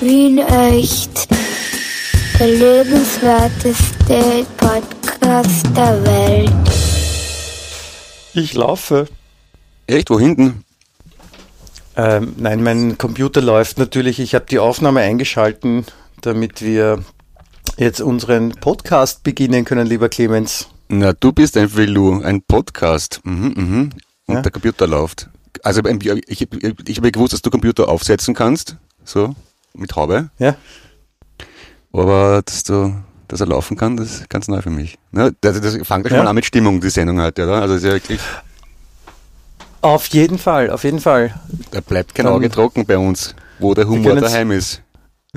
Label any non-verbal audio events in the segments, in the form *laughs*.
Wien echt. Der lebenswerteste Podcast der Welt. Ich laufe. Echt? Wo hinten? Ähm, nein, mein Computer läuft natürlich. Ich habe die Aufnahme eingeschalten, damit wir jetzt unseren Podcast beginnen können, lieber Clemens. Na, du bist ein Velu, ein Podcast. Mhm, mhm. Und Ja. der Computer läuft. Also ich, ich, ich habe gewusst, dass du Computer aufsetzen kannst, so mit Haube, Ja? aber dass du, dass er laufen kann, das ist ganz neu für mich. Ne? Das, das fängt ja schon an mit Stimmung, die Sendung heute, oder? Also ist ja wirklich, Auf jeden Fall, auf jeden Fall. da bleibt kein Auge trocken bei uns, wo der Humor daheim ist. *laughs*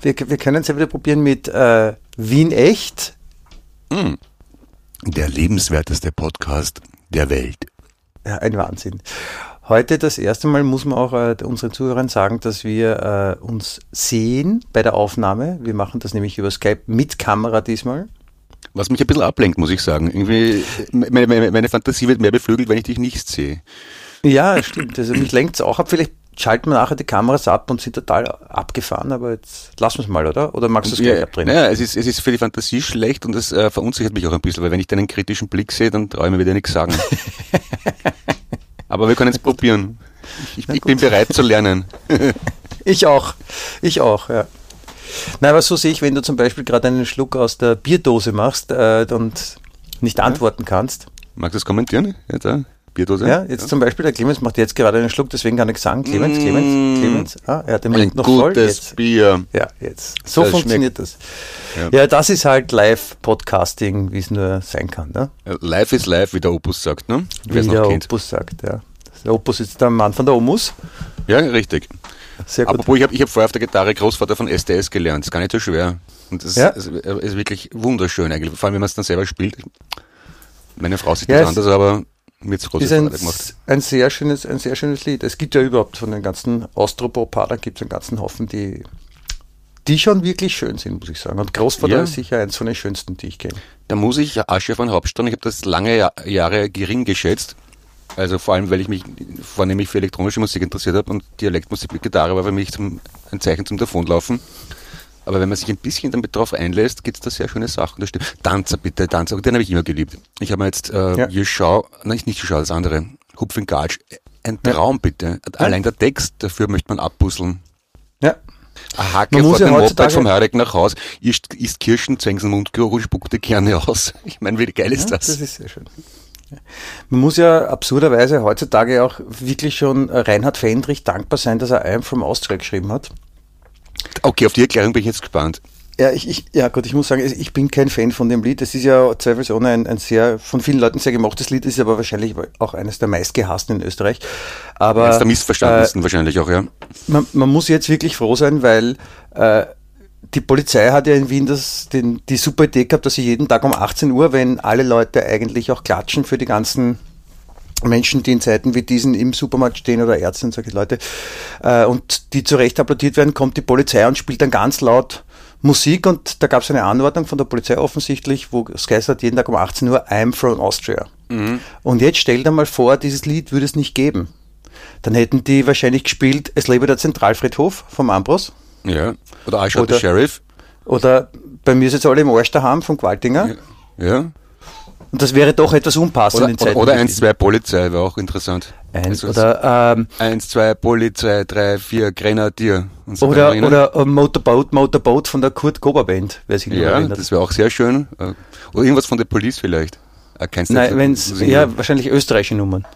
Wir, wir können es ja wieder probieren mit äh, Wien echt. Der lebenswerteste Podcast der Welt. Ja, ein Wahnsinn. Heute das erste Mal muss man auch äh, unseren Zuhörern sagen, dass wir äh, uns sehen bei der Aufnahme. Wir machen das nämlich über Skype mit Kamera diesmal. Was mich ein bisschen ablenkt, muss ich sagen. Irgendwie, meine, meine, meine Fantasie wird mehr beflügelt, wenn ich dich nicht sehe. Ja, stimmt. Also mich lenkt es auch ab. Vielleicht schalten wir nachher die Kameras ab und sind total abgefahren, aber jetzt lassen wir es mal, oder? Oder magst du es gleich abdrehen? Naja, es ist, es ist für die Fantasie schlecht und es äh, verunsichert mich auch ein bisschen, weil wenn ich deinen kritischen Blick sehe, dann traue ich mir wieder nichts sagen. *laughs* Aber wir können es probieren. *laughs* Ich, ich bin bereit zu lernen. *laughs* Ich auch. Ich auch, ja. Na, aber so sehe ich, wenn du zum Beispiel gerade einen Schluck aus der Bierdose machst äh, und nicht antworten kannst. Magst du es kommentieren? Ja, da, Bierdose? Ja, jetzt zum Beispiel der Clemens macht jetzt gerade einen Schluck, deswegen kann ich sagen, Clemens, Clemens, Mm. Clemens. Ah, er hat den Ein Mund noch voll. Jetzt. Bier. Ja, jetzt. So Das funktioniert das. Ja. Ja. das ist halt Live-Podcasting, wie es nur sein kann. Ne? Ja, Live is live, wie der Opus sagt, ne? Wer es Wie der kennt. Opus sagt, ja. Der Opus ist der Mann von der Omus. Ja, richtig. Sehr gut. Apropos, ich habe ich hab vorher auf der Gitarre Großvater von SDS gelernt. Ist gar nicht so schwer. Und das Ja. ist, ist wirklich wunderschön eigentlich. Vor allem, wenn man es dann selber spielt. Meine Frau sieht Ja, das es anders, aber mir es große ist ein, gemacht. ein, sehr schönes, ein sehr schönes Lied. Es gibt ja überhaupt von den ganzen Austropop-Padern gibt es einen ganzen Haufen, die, die schon wirklich schön sind, muss ich sagen. Und Großvater Ja. ist sicher eins von den schönsten, die ich kenne. Da muss ich Asche von Hauptstadt, ich habe das lange Ja- Jahre gering geschätzt. Also vor allem, weil ich mich vornehmlich für elektronische Musik interessiert habe und Dialektmusik mit Gitarre war für mich zum, ein Zeichen zum Davonlaufen. Aber wenn man sich ein bisschen damit drauf einlässt, gibt's da sehr schöne Sachen. Das stimmt. Tanzer bitte, Tanzer, den habe ich immer geliebt. Ich habe mir jetzt äh, Ja. ja. Schau, nein, nicht Schau, das andere, Hupf in Gatsch. Ein Traum bitte. Allein der Text, dafür möchte man abbusseln. Ja. Ein Hacke Man vor ja dem Moped vom Heurek nach Haus, isst, isst Kirschen, zwängt den Mundgeruch und spuckt die Kerne aus. *laughs* Ich meine, wie geil ist Ja, das? das ist sehr schön. Ja. Man muss ja absurderweise heutzutage auch wirklich schon äh, Reinhard Fendrich dankbar sein, dass er I'm from Austria geschrieben hat. Okay, auf die Erklärung bin ich jetzt gespannt. Ja, ich, ich, ja gut, ich muss sagen, ich bin kein Fan von dem Lied. Es ist ja zweifelsohne ein, ein sehr, von vielen Leuten sehr gemachtes Lied, ist aber wahrscheinlich auch eines der meistgehassten in Österreich. Aber Eines der missverstandensten äh, wahrscheinlich auch, ja. man, man muss jetzt wirklich froh sein, weil äh, die Polizei hat ja in Wien das, den, die super Idee gehabt, dass sie jeden Tag um 18 Uhr, wenn alle Leute eigentlich auch klatschen für die ganzen Menschen, die in Zeiten wie diesen im Supermarkt stehen oder Ärzte und solche Leute, äh, und die zu Recht applaudiert werden, kommt die Polizei und spielt dann ganz laut Musik und da gab es eine Anordnung von der Polizei offensichtlich, wo geheißen hat, jeden Tag um 18 Uhr, I'm from Austria. Und jetzt stell dir mal vor, dieses Lied würde es nicht geben. Dann hätten die wahrscheinlich gespielt, es lebe der Zentralfriedhof vom Ambros. Ja. Oder I shot the Oder- Sheriff. Oder bei mir ist jetzt alle im Arsch daheim vom Gewaltinger. Ja. Und das wäre doch etwas unpassend Oder, in Zeiten oder wie 1, diesen. 2 Polizei wäre auch interessant. Eins, Also oder, ähm, 1, 2 Polizei, 3, 4 Grenadier. Und so oder, oder äh, Motorboat, Motorboat von der Kurt Gober Band, wer sich Ja, erinnert. das wäre auch sehr schön. Äh, Oder irgendwas von der Police vielleicht. Äh, Kennst Nein, das? wenn's, ja, wahrscheinlich österreichische Nummern.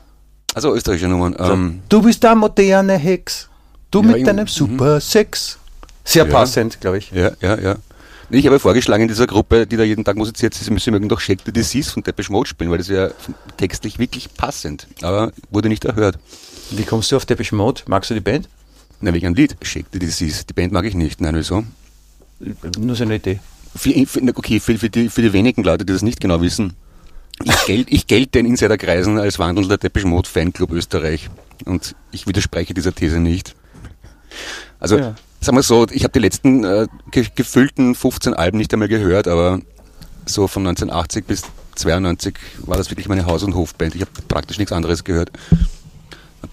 Also österreichische Nummern. Ähm, Du bist der moderne Hex. Du Ja, mit deinem mhm. Super Sex. Sehr Ja. passend, glaube ich. ja, ja, ja. Ich habe vorgeschlagen in dieser Gruppe, die da jeden Tag musiziert, sie sie mögen doch Shake the Disease von Depeche Mode spielen, weil das wäre textlich wirklich passend. Aber wurde nicht erhört. Wie kommst du auf Depeche Mode? Magst du die Band? Na, wegen einem Lied. Shake the Disease. Die Band mag ich nicht. Nein, wieso? Nur so eine Idee. Für, für, okay, für, für, die, für die wenigen Leute, die das nicht genau wissen. Ich, gel, ich gelte in Insiderkreisen als wandelnder Depeche Mode Fanclub Österreich. Und ich widerspreche dieser These nicht. Also, Ja. Sagen wir so, ich habe die letzten äh, ge gefüllten 15 Alben nicht einmal gehört, aber so von 1980 bis 92 war das wirklich meine Haus- und Hofband. Ich habe praktisch nichts anderes gehört.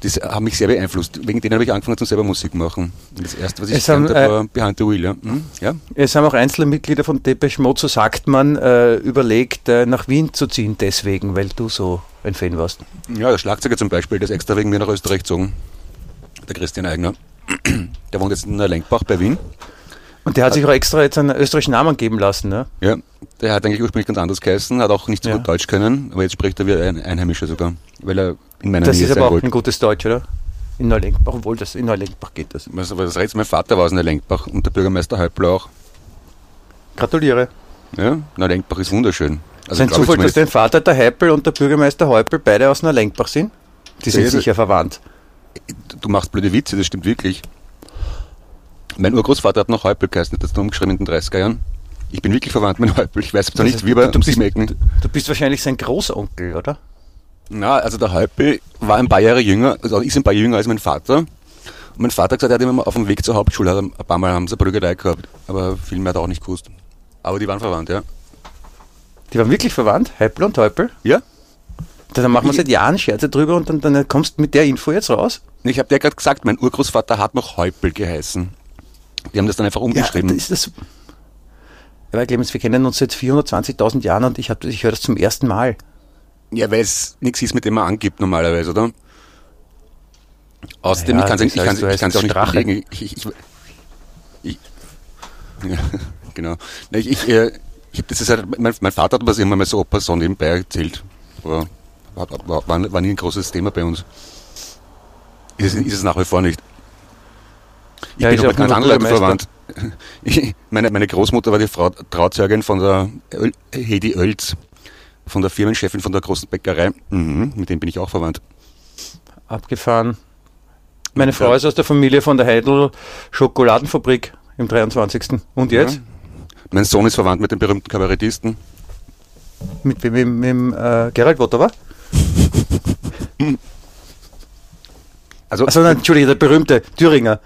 Das hat mich sehr beeinflusst. Wegen denen habe ich angefangen zum selber Musik machen. Das erste, was ich Es haben, gelernt habe, äh, war Behind the Wheel. Ja. Hm? ja? Es haben auch einzelne Mitglieder von Depeche Mode, so sagt man, äh, überlegt, äh, nach Wien zu ziehen, deswegen, weil du so ein Fan warst. Ja, der Schlagzeuger zum Beispiel, der ist extra wegen mir nach Österreich gezogen. Der Christian Eigner. *clears throat* Der wohnt jetzt in der Lenkbach bei Wien. Und der hat sich auch extra jetzt einen österreichischen Namen geben lassen, ne? Ja, der hat eigentlich ursprünglich ganz anders geheißen, hat auch nicht so Ja. gut Deutsch können, aber jetzt spricht er wie ein Einheimischer sogar, weil er in meiner Das Nähe ist aber sein auch wollte. ein gutes Deutsch, oder? In Neulenkbach, obwohl das in Neulenkbach geht das. Was, aber das redet mein Vater war aus der Lenkbach und der Bürgermeister Häupl auch. Gratuliere. Ja, Neulenkbach ist wunderschön. Also ein glaub ich Zufall, dass dein Vater, der Heipel und der Bürgermeister Heupel beide aus Neulenkbach sind? Die sind sicher verwandt. Du machst blöde Witze, das stimmt wirklich. Mein Urgroßvater hat noch Häupl geheißen, das da umgeschrieben in den 30er Jahren. Ich bin wirklich verwandt mit Häupl, ich weiß zwar nicht, wie aber du, um bist, du, du bist wahrscheinlich sein Großonkel, oder? Na, also der Häupl war ein paar Jahre jünger, also ist ein paar Jahre jünger als mein Vater. Und mein Vater hat gesagt, er hat immer auf dem Weg zur Hauptschule, ein paar Mal haben sie eine Prügelei gehabt, aber viel mehr hat er auch nicht gewusst. Aber die waren verwandt, ja. Die waren wirklich verwandt, Heipel und Heupel. Ja? Dann machen wir seit Jahren Scherze drüber und dann, dann kommst du mit der Info jetzt raus. Ich habe dir gerade gesagt, mein Urgroßvater hat noch Häupl geheißen. Die haben das dann einfach umgeschrieben. Ja, das ist das. Weil Clemens, wir kennen uns seit 420.000 Jahren und ich, hab, ich höre das zum ersten Mal. Ja, weil es nichts ist, mit dem man angibt normalerweise, oder? Außerdem, Ja, ich kann es ich kann's- ich auch nicht Strache. belegen. Ich, ich, ich, ich, *laughs* ja, genau. Na, Ich, ich, äh, ich hab, das ist halt, mein, mein Vater hat mir das immer mal so Opa so nebenbei erzählt. Aber war, war, war, war nie ein großes Thema bei uns. Ist, es- ist es nach wie vor nicht. Ich Ja, bin ja mit ganz anderen Leuten verwandt. Ich, *laughs* meine, meine Großmutter war die Frau, Trauzeugin von der Öl, Hedi Oelz, von der Firmenchefin von der großen Bäckerei. Mhm, mit dem bin ich auch verwandt. Abgefahren. Meine Und, Frau ist aus der Familie von der Heidel Schokoladenfabrik im 23. Und jetzt? Ja. Mein Sohn ist verwandt mit dem berühmten Kabarettisten. Mit, mit, mit, mit äh, Gerald Wotterer? Also, Achso, nein, Entschuldige, der berühmte Thüringer.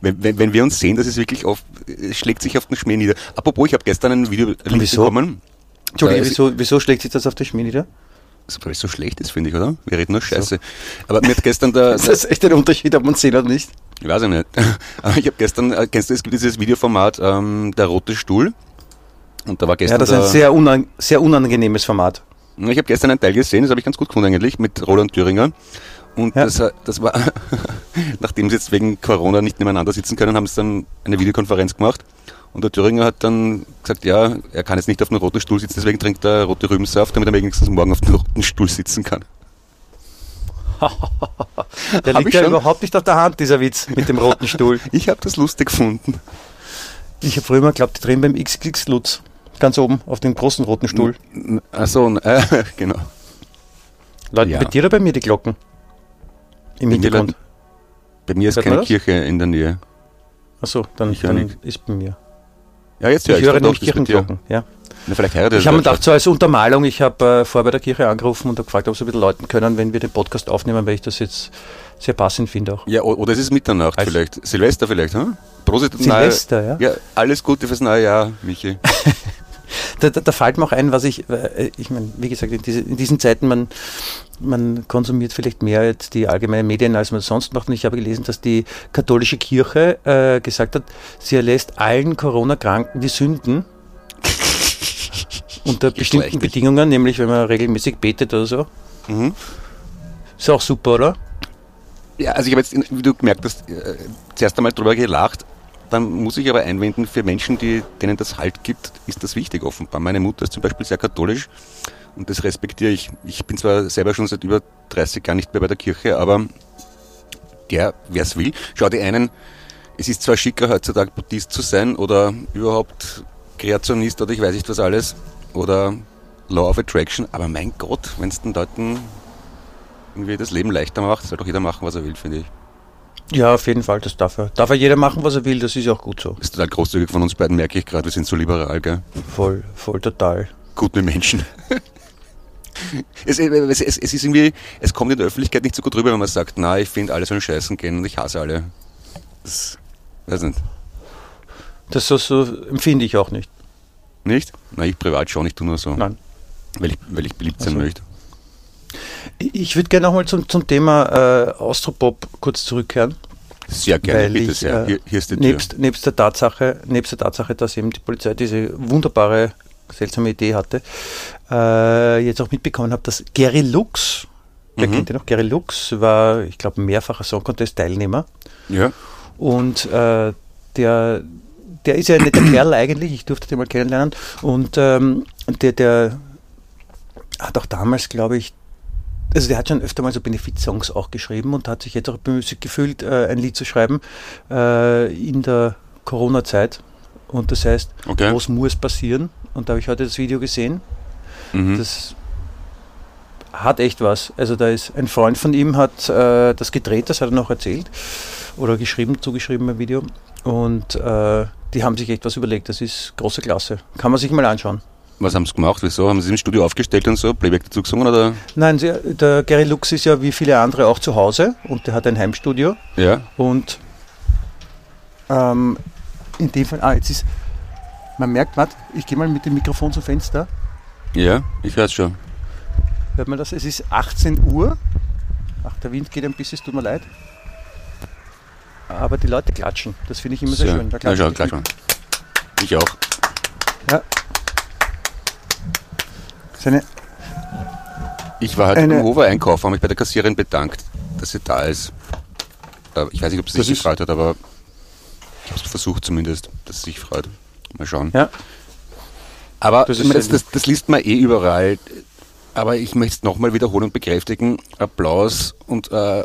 wenn, wenn, wenn wir uns sehen, das ist wirklich oft, es schlägt sich auf den Schmäh nieder. Apropos, ich habe gestern ein Video bekommen. Entschuldige, es- wieso, wieso schlägt sich das auf die Schmiede nieder? Weil es so schlecht ist, finde ich, oder? Wir reden nur Scheiße. Aber mir hat gestern *laughs* Das ist echt ein Unterschied, ob man sehen oder nicht. ich weiß ich nicht. *laughs* Aber ich habe gestern, äh, kennst du, es gibt dieses Videoformat, ähm, der rote Stuhl. Und da war Ja, gestern das ist ein sehr, unan sehr unangenehmes Format. Ich habe gestern einen Teil gesehen, das habe ich ganz gut gefunden eigentlich, mit Roland Thüringer. Und Ja. das, äh, das war, *laughs* nachdem sie jetzt wegen Corona nicht nebeneinander sitzen können, haben sie dann eine Videokonferenz gemacht. Und der Thüringer hat dann gesagt, ja, er kann jetzt nicht auf dem roten Stuhl sitzen, deswegen trinkt er rote Rübensaft, damit er wenigstens morgen auf dem roten Stuhl sitzen kann. *laughs* Der liegt ja schon. überhaupt nicht auf der Hand, dieser Witz mit dem roten *laughs* Stuhl. Ich habe das lustig gefunden. Ich habe früher mal geglaubt, die drehen beim XX Lutz. Ganz oben, auf dem großen roten Stuhl. Achso, äh, *laughs* genau. Leute, Ja. bei dir oder bei mir die Glocken? Im Bei mir Hintergrund. Bei mir ist Hört keine? Kirche in der Nähe. Achso, dann, Ich höre dann ist bei mir. Ja, jetzt Ich höre ich höre doch, nämlich. Kirchenglocken. Ja. Na, vielleicht heiratet Ich habe mir gedacht, so als Untermalung, ich habe äh, vorher bei der Kirche angerufen und habe gefragt, ob sie bitte läuten können, wenn wir den Podcast aufnehmen, weil ich das jetzt sehr passend finde auch. Ja, oder es ist Mitternacht Also- vielleicht. Silvester vielleicht, hm? Prosit Silvester, neue, ja. Ja, alles Gute fürs neue Jahr, Michi. *laughs* Da, da, da fällt mir auch ein, was ich, äh, ich meine, wie gesagt, in, diese, in diesen Zeiten, man, man konsumiert vielleicht mehr jetzt die allgemeinen Medien, als man sonst macht. Und ich habe gelesen, dass die katholische Kirche äh, gesagt hat, sie erlässt allen Corona-Kranken die Sünden *laughs* unter bestimmten. Bedingungen, nämlich wenn man regelmäßig betet oder so. Mhm. Ist auch super, oder? Ja, also ich habe jetzt, wie du gemerkt hast, äh, zuerst einmal drüber gelacht. Dann muss ich aber einwenden, für Menschen, die, denen das Halt gibt, ist das wichtig offenbar. Meine Mutter ist zum Beispiel sehr katholisch und das respektiere ich. Ich bin zwar selber schon seit über 30 Jahren nicht mehr bei der Kirche, aber der, wer es will, schau die einen, es ist zwar schicker heutzutage Buddhist zu sein oder überhaupt Kreationist oder ich weiß nicht was alles oder Law of Attraction, aber mein Gott, wenn es den Leuten irgendwie das Leben leichter macht, soll doch jeder machen, was er will, finde ich. Ja, auf jeden Fall, das darf er. Darf er jeder machen, was er will, das ist ja auch gut so. Ist total großzügig von uns beiden, merke ich gerade, wir sind so liberal, gell? Voll, voll total. Gute Menschen. *laughs* es, es, es, es ist irgendwie, es kommt in der Öffentlichkeit nicht so gut rüber, wenn man sagt, na, ich finde, alle sollen scheißen gehen und ich hasse alle. Das, weiß nicht. Das so, so empfinde ich auch nicht. Nicht? Na, ich privat schon, ich tue nur so. Nein. Weil ich, weil ich beliebt sein Also. möchte. Ich, würde gerne nochmal zum, zum Thema äh, Austropop kurz zurückkehren. Sehr gerne, bitte ich, sehr. äh, Hier, hier ist die Tür. Nebst, nebst, der Tatsache, nebst der Tatsache, dass eben die Polizei diese wunderbare, seltsame Idee hatte, äh, jetzt auch mitbekommen habe, dass Gary Lux, wer Mhm. kennt ihn noch? Gary Lux war, ich glaube, mehrfacher Song Contest Teilnehmer Ja. und äh, der, der ist ja ein netter Kerl eigentlich, ich durfte den mal kennenlernen und ähm, der, der hat auch damals, glaube ich, also der hat schon öfter mal so Benefizsongs auch geschrieben und hat sich jetzt auch bemüßigt gefühlt, äh, ein Lied zu schreiben äh, in der Corona-Zeit. Und das heißt, Okay. was muss passieren? Und da habe ich heute das Video gesehen. Mhm. Das hat echt was. Also da ist ein Freund von ihm hat äh, das gedreht, das hat er noch erzählt oder geschrieben, zugeschrieben im Video. Und äh, die haben sich echt was überlegt. Das ist große Klasse. Kann man sich mal anschauen. Was haben sie gemacht? Wieso? Haben sie im Studio aufgestellt und so? Playback dazu gesungen oder? Nein, der Gary Lux ist ja wie viele andere auch zu Hause und der hat ein Heimstudio. Ja. Und ähm, in dem Fall, ah, jetzt ist, man merkt, warte, ich gehe mal mit dem Mikrofon zum Fenster. Ja, ich höre es schon. Hört man das? Es ist 18 Uhr. Ach, der Wind geht ein bisschen, es tut mir leid. Aber die Leute klatschen. Das finde ich immer sehr, schön. Da ja, schau, schon. Ich auch. Ja. Seine, Ich war halt Eine- im Hofer einkaufen, habe mich bei der Kassiererin bedankt, dass sie da ist. Äh, Ich weiß nicht, ob sie sich gefreut hat, aber ich habe es versucht zumindest, dass sie sich freut. Mal schauen. ja, Aber Das das, das, das, liest man eh überall. Aber ich möchte es nochmal wiederholen und bekräftigen. Applaus und äh,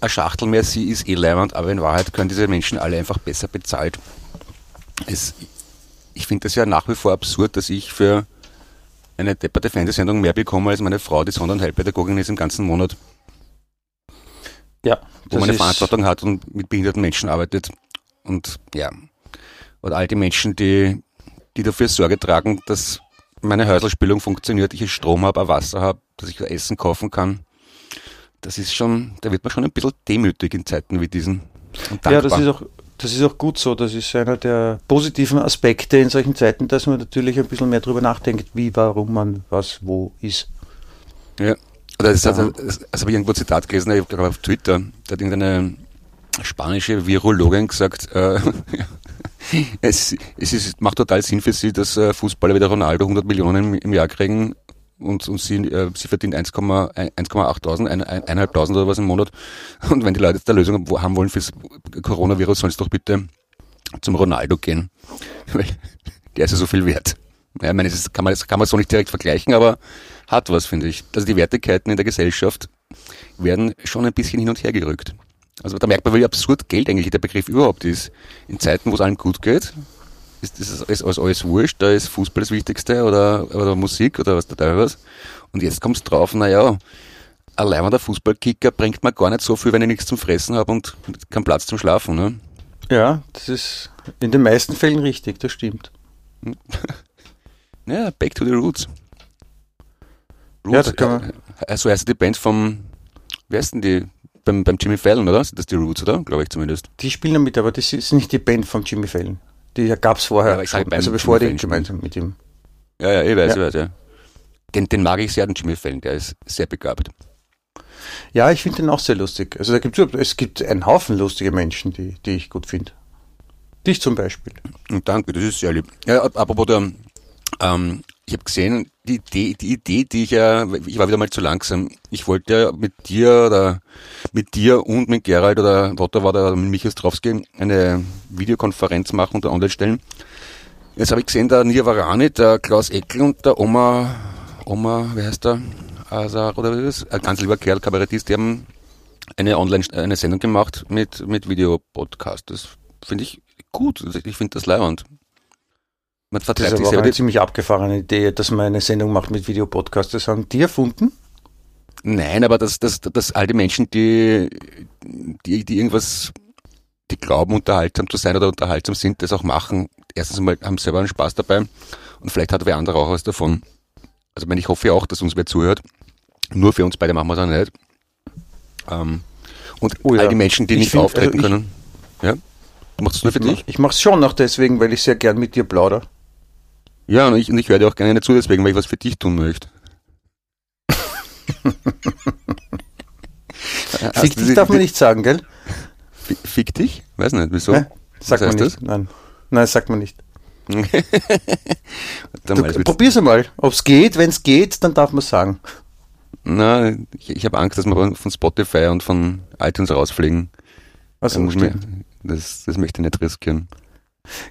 eine Schachtel Merci ist eh leibend, aber in Wahrheit können diese Menschen alle einfach besser bezahlt. Es, ich finde das ja nach wie vor absurd, dass ich für eine depperte Fernsehsendung mehr bekomme als meine Frau, die Sonder- und Heilpädagogin ist im ganzen Monat, ja. wo man eine Verantwortung hat und mit behinderten Menschen arbeitet. Und ja, oder all die Menschen, die, die dafür Sorge tragen, dass meine Häuselspülung funktioniert, ich Strom habe, Wasser habe, dass ich Essen kaufen kann. Das ist schon, da wird man schon ein bisschen demütig in Zeiten wie diesen. Und Ja, das ist, auch, das ist auch gut so. Das ist einer der positiven Aspekte in solchen Zeiten, dass man natürlich ein bisschen mehr drüber nachdenkt, wie, warum man was wo ist. Ja. Oder das, Ja. also, das, das habe ich irgendwo ein Zitat gelesen, ich glaube auf Twitter, da hat irgendeine spanische Virologin gesagt, äh, *laughs* es, es ist, macht total Sinn für sie, dass äh, Fußballer wie der Ronaldo 100 Millionen im, im Jahr kriegen und, und sie, äh, sie verdient 1,8 1,8.000, ein- ein- 1.500 oder was im Monat. Und wenn die Leute jetzt eine Lösung haben wollen fürs Coronavirus, sollen sie doch bitte zum Ronaldo gehen. *laughs* Weil der ist ja so viel wert. Ja, ich meine, das kann man, das kann man so nicht direkt vergleichen, aber hat was, finde ich. Also die Wertigkeiten in der Gesellschaft werden schon ein bisschen hin und her gerückt. Also da merkt man, wie absurd Geld eigentlich der Begriff überhaupt ist. In Zeiten, wo es allen gut geht, ist das alles, alles, alles wurscht, da ist Fußball das Wichtigste oder, oder Musik oder was da da was. Und jetzt kommst drauf, naja, ein leibender Fußballkicker bringt mir gar nicht so viel, wenn ich nichts zum Fressen habe und keinen Platz zum Schlafen. Ne? Ja, das ist in den meisten Fällen richtig, das stimmt. *laughs* Ja, back to the roots. Ja, da kann man- äh, so heißt die Band vom, wer ist denn die? Beim, beim Jimmy Fallon, oder? Sind das die Roots, oder? Glaube ich zumindest. Die spielen damit, aber das ist nicht die Band von Jimmy Fallon. Die gab es vorher, Ja, schon, beim also bevor Jimmy die gemeinsam mit ihm. Ja, ja, ich weiß, Ja. ich weiß, ja. Den, den mag ich sehr, den Jimmy Fallon, der ist sehr begabt. Ja, ich finde den auch sehr lustig. Also da überhaupt- es gibt einen Haufen lustige Menschen, die, die ich gut finde. Dich zum Beispiel. Danke, das ist sehr lieb. Ja, ap- apropos der, ähm, ich habe gesehen, die Idee, die Idee, die ich ja, ich war wieder mal zu langsam. Ich wollte ja mit dir oder mit dir und mit Gerald oder Lotta war da mit Michael Ostrowski eine Videokonferenz machen und online stellen. Jetzt habe ich gesehen, der Nirvarani, der Klaus Eckel und der Oma, Oma, wer heißt der? Azar oder wie das? Ein ganz lieber Kerl, Kabarettist, die haben eine Online, eine Sendung gemacht mit, mit Videopodcast. Das finde ich gut. Ich finde das leibend. Man Das ist vertreibt aber eine ziemlich abgefahrene Idee, dass man eine Sendung macht mit Videopodcast. Das haben die erfunden? Nein, aber dass, dass, dass all die Menschen, die, die, die irgendwas, die glauben, unterhaltsam zu sein oder unterhaltsam sind, das auch machen. Erstens einmal haben selber einen Spaß dabei und vielleicht hat wer andere auch was davon. Also ich meine, ich hoffe ja auch, dass uns wer zuhört. Nur für uns beide machen wir es auch nicht. Ähm, und Oh ja. all die Menschen, die Ich nicht find- auftreten also ich- können. Ja? Du machst es nur für ich mach, dich? ich mache es schon auch deswegen, weil ich sehr gern mit dir plaudere. Ja, und ich, und ich höre dir auch gerne zu, deswegen, weil ich was für dich tun möchte. *laughs* Fick dich darf man nicht sagen, gell? Fick dich? Weiß nicht, wieso? Hä? Sagt Was man nicht. Nein. Nein, sagt man nicht. *laughs* Du, probier's einmal. Ob's geht, wenn's geht, dann darf man sagen. Na, ich, ich habe Angst, dass wir von Spotify und von iTunes rausfliegen. Also, das, das möchte ich nicht riskieren.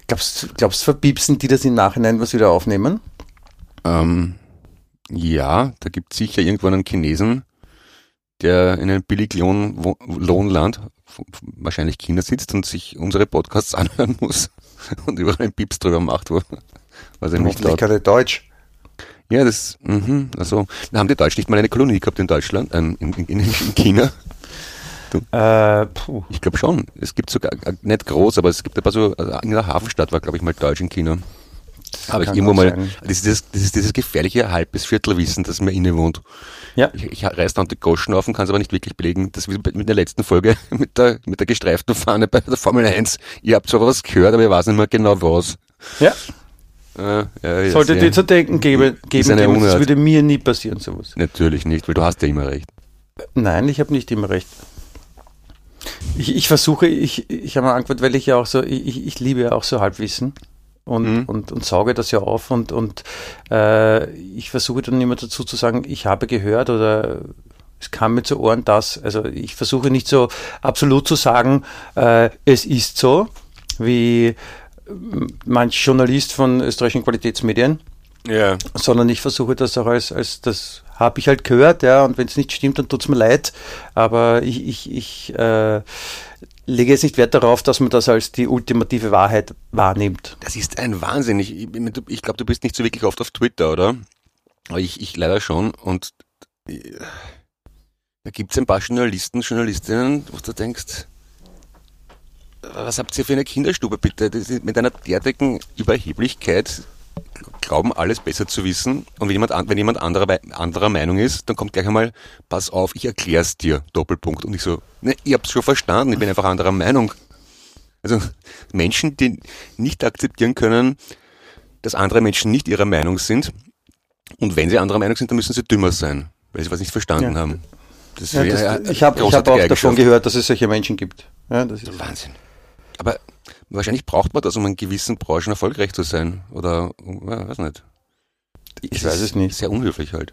Glaubst du, verpiepsen die das im Nachhinein was wieder aufnehmen? Ähm, ja, da gibt es sicher irgendwann einen Chinesen, der in einem Billiglohnland, wahrscheinlich China sitzt und sich unsere Podcasts *laughs* anhören muss und überall einen Pieps drüber macht, wo, was er nicht kann er Deutsch. Ja, das, mhm, also, da haben die Deutschen nicht mal eine Kolonie gehabt in Deutschland, ähm, in, in, in China. Äh, puh. Ich glaube schon. Es gibt sogar, äh, nicht groß, aber es gibt ein paar so, also in der Hafenstadt war, glaube ich, mal Deutsch in China. Aber ich irgendwo mal, sein. das ist dieses, das ist dieses gefährliche Halb- bis Viertelwissen, das mir innewohnt. Ja. Ich, ich reiß dann die Goschen auf und kann es aber nicht wirklich belegen. Das ist wie mit der letzten Folge *laughs* mit der, mit der gestreiften Fahne bei der Formel 1. Ihr habt zwar was gehört, aber ich weiß nicht mehr genau was. Ja, Äh, ja, sollte dir zu denken geben, geben, geben. das würde mir nie passieren, sowas. Natürlich nicht, weil du hast ja immer recht. Nein, ich habe nicht immer recht. Ich, ich versuche, ich, ich habe eine Antwort, weil ich ja auch so, ich, ich liebe ja auch so Halbwissen und, Mhm. und, und sauge das ja auf und, und äh, ich versuche dann immer dazu zu sagen, ich habe gehört oder es kam mir zu Ohren das. Also ich versuche nicht so absolut zu sagen, äh, es ist so, wie manch Journalist von österreichischen Qualitätsmedien, Ja. sondern ich versuche das auch als, als das habe ich halt gehört, ja, und wenn es nicht stimmt, dann tut's mir leid, aber ich, ich, ich äh, lege jetzt nicht Wert darauf, dass man das als die ultimative Wahrheit wahrnimmt. Das ist ein Wahnsinn. Ich, ich, ich glaube, du bist nicht so wirklich oft auf Twitter, oder? Aber ich, ich leider schon. Und äh, da gibt es ein paar Journalisten, Journalistinnen, wo du denkst, was habt ihr für eine Kinderstube bitte? Mit einer derartigen Überheblichkeit glauben, alles besser zu wissen. Und wenn jemand, an- wenn jemand anderer, anderer Meinung ist, dann kommt gleich einmal, pass auf, ich erklär's dir, Doppelpunkt. Und ich so, ne, ich hab's schon verstanden, ich bin einfach anderer Meinung. Also Menschen, die nicht akzeptieren können, dass andere Menschen nicht ihrer Meinung sind. Und wenn sie anderer Meinung sind, dann müssen sie dümmer sein, weil sie was nicht verstanden Ja. haben. Das Ja, das, ich habe hab auch davon gehört, dass es solche Menschen gibt. Ja, das ist, Wahnsinn. Aber wahrscheinlich braucht man das, um in gewissen Branchen erfolgreich zu sein. Oder, ja, weiß nicht. Ich weiß es nicht. Sehr unhöflich halt.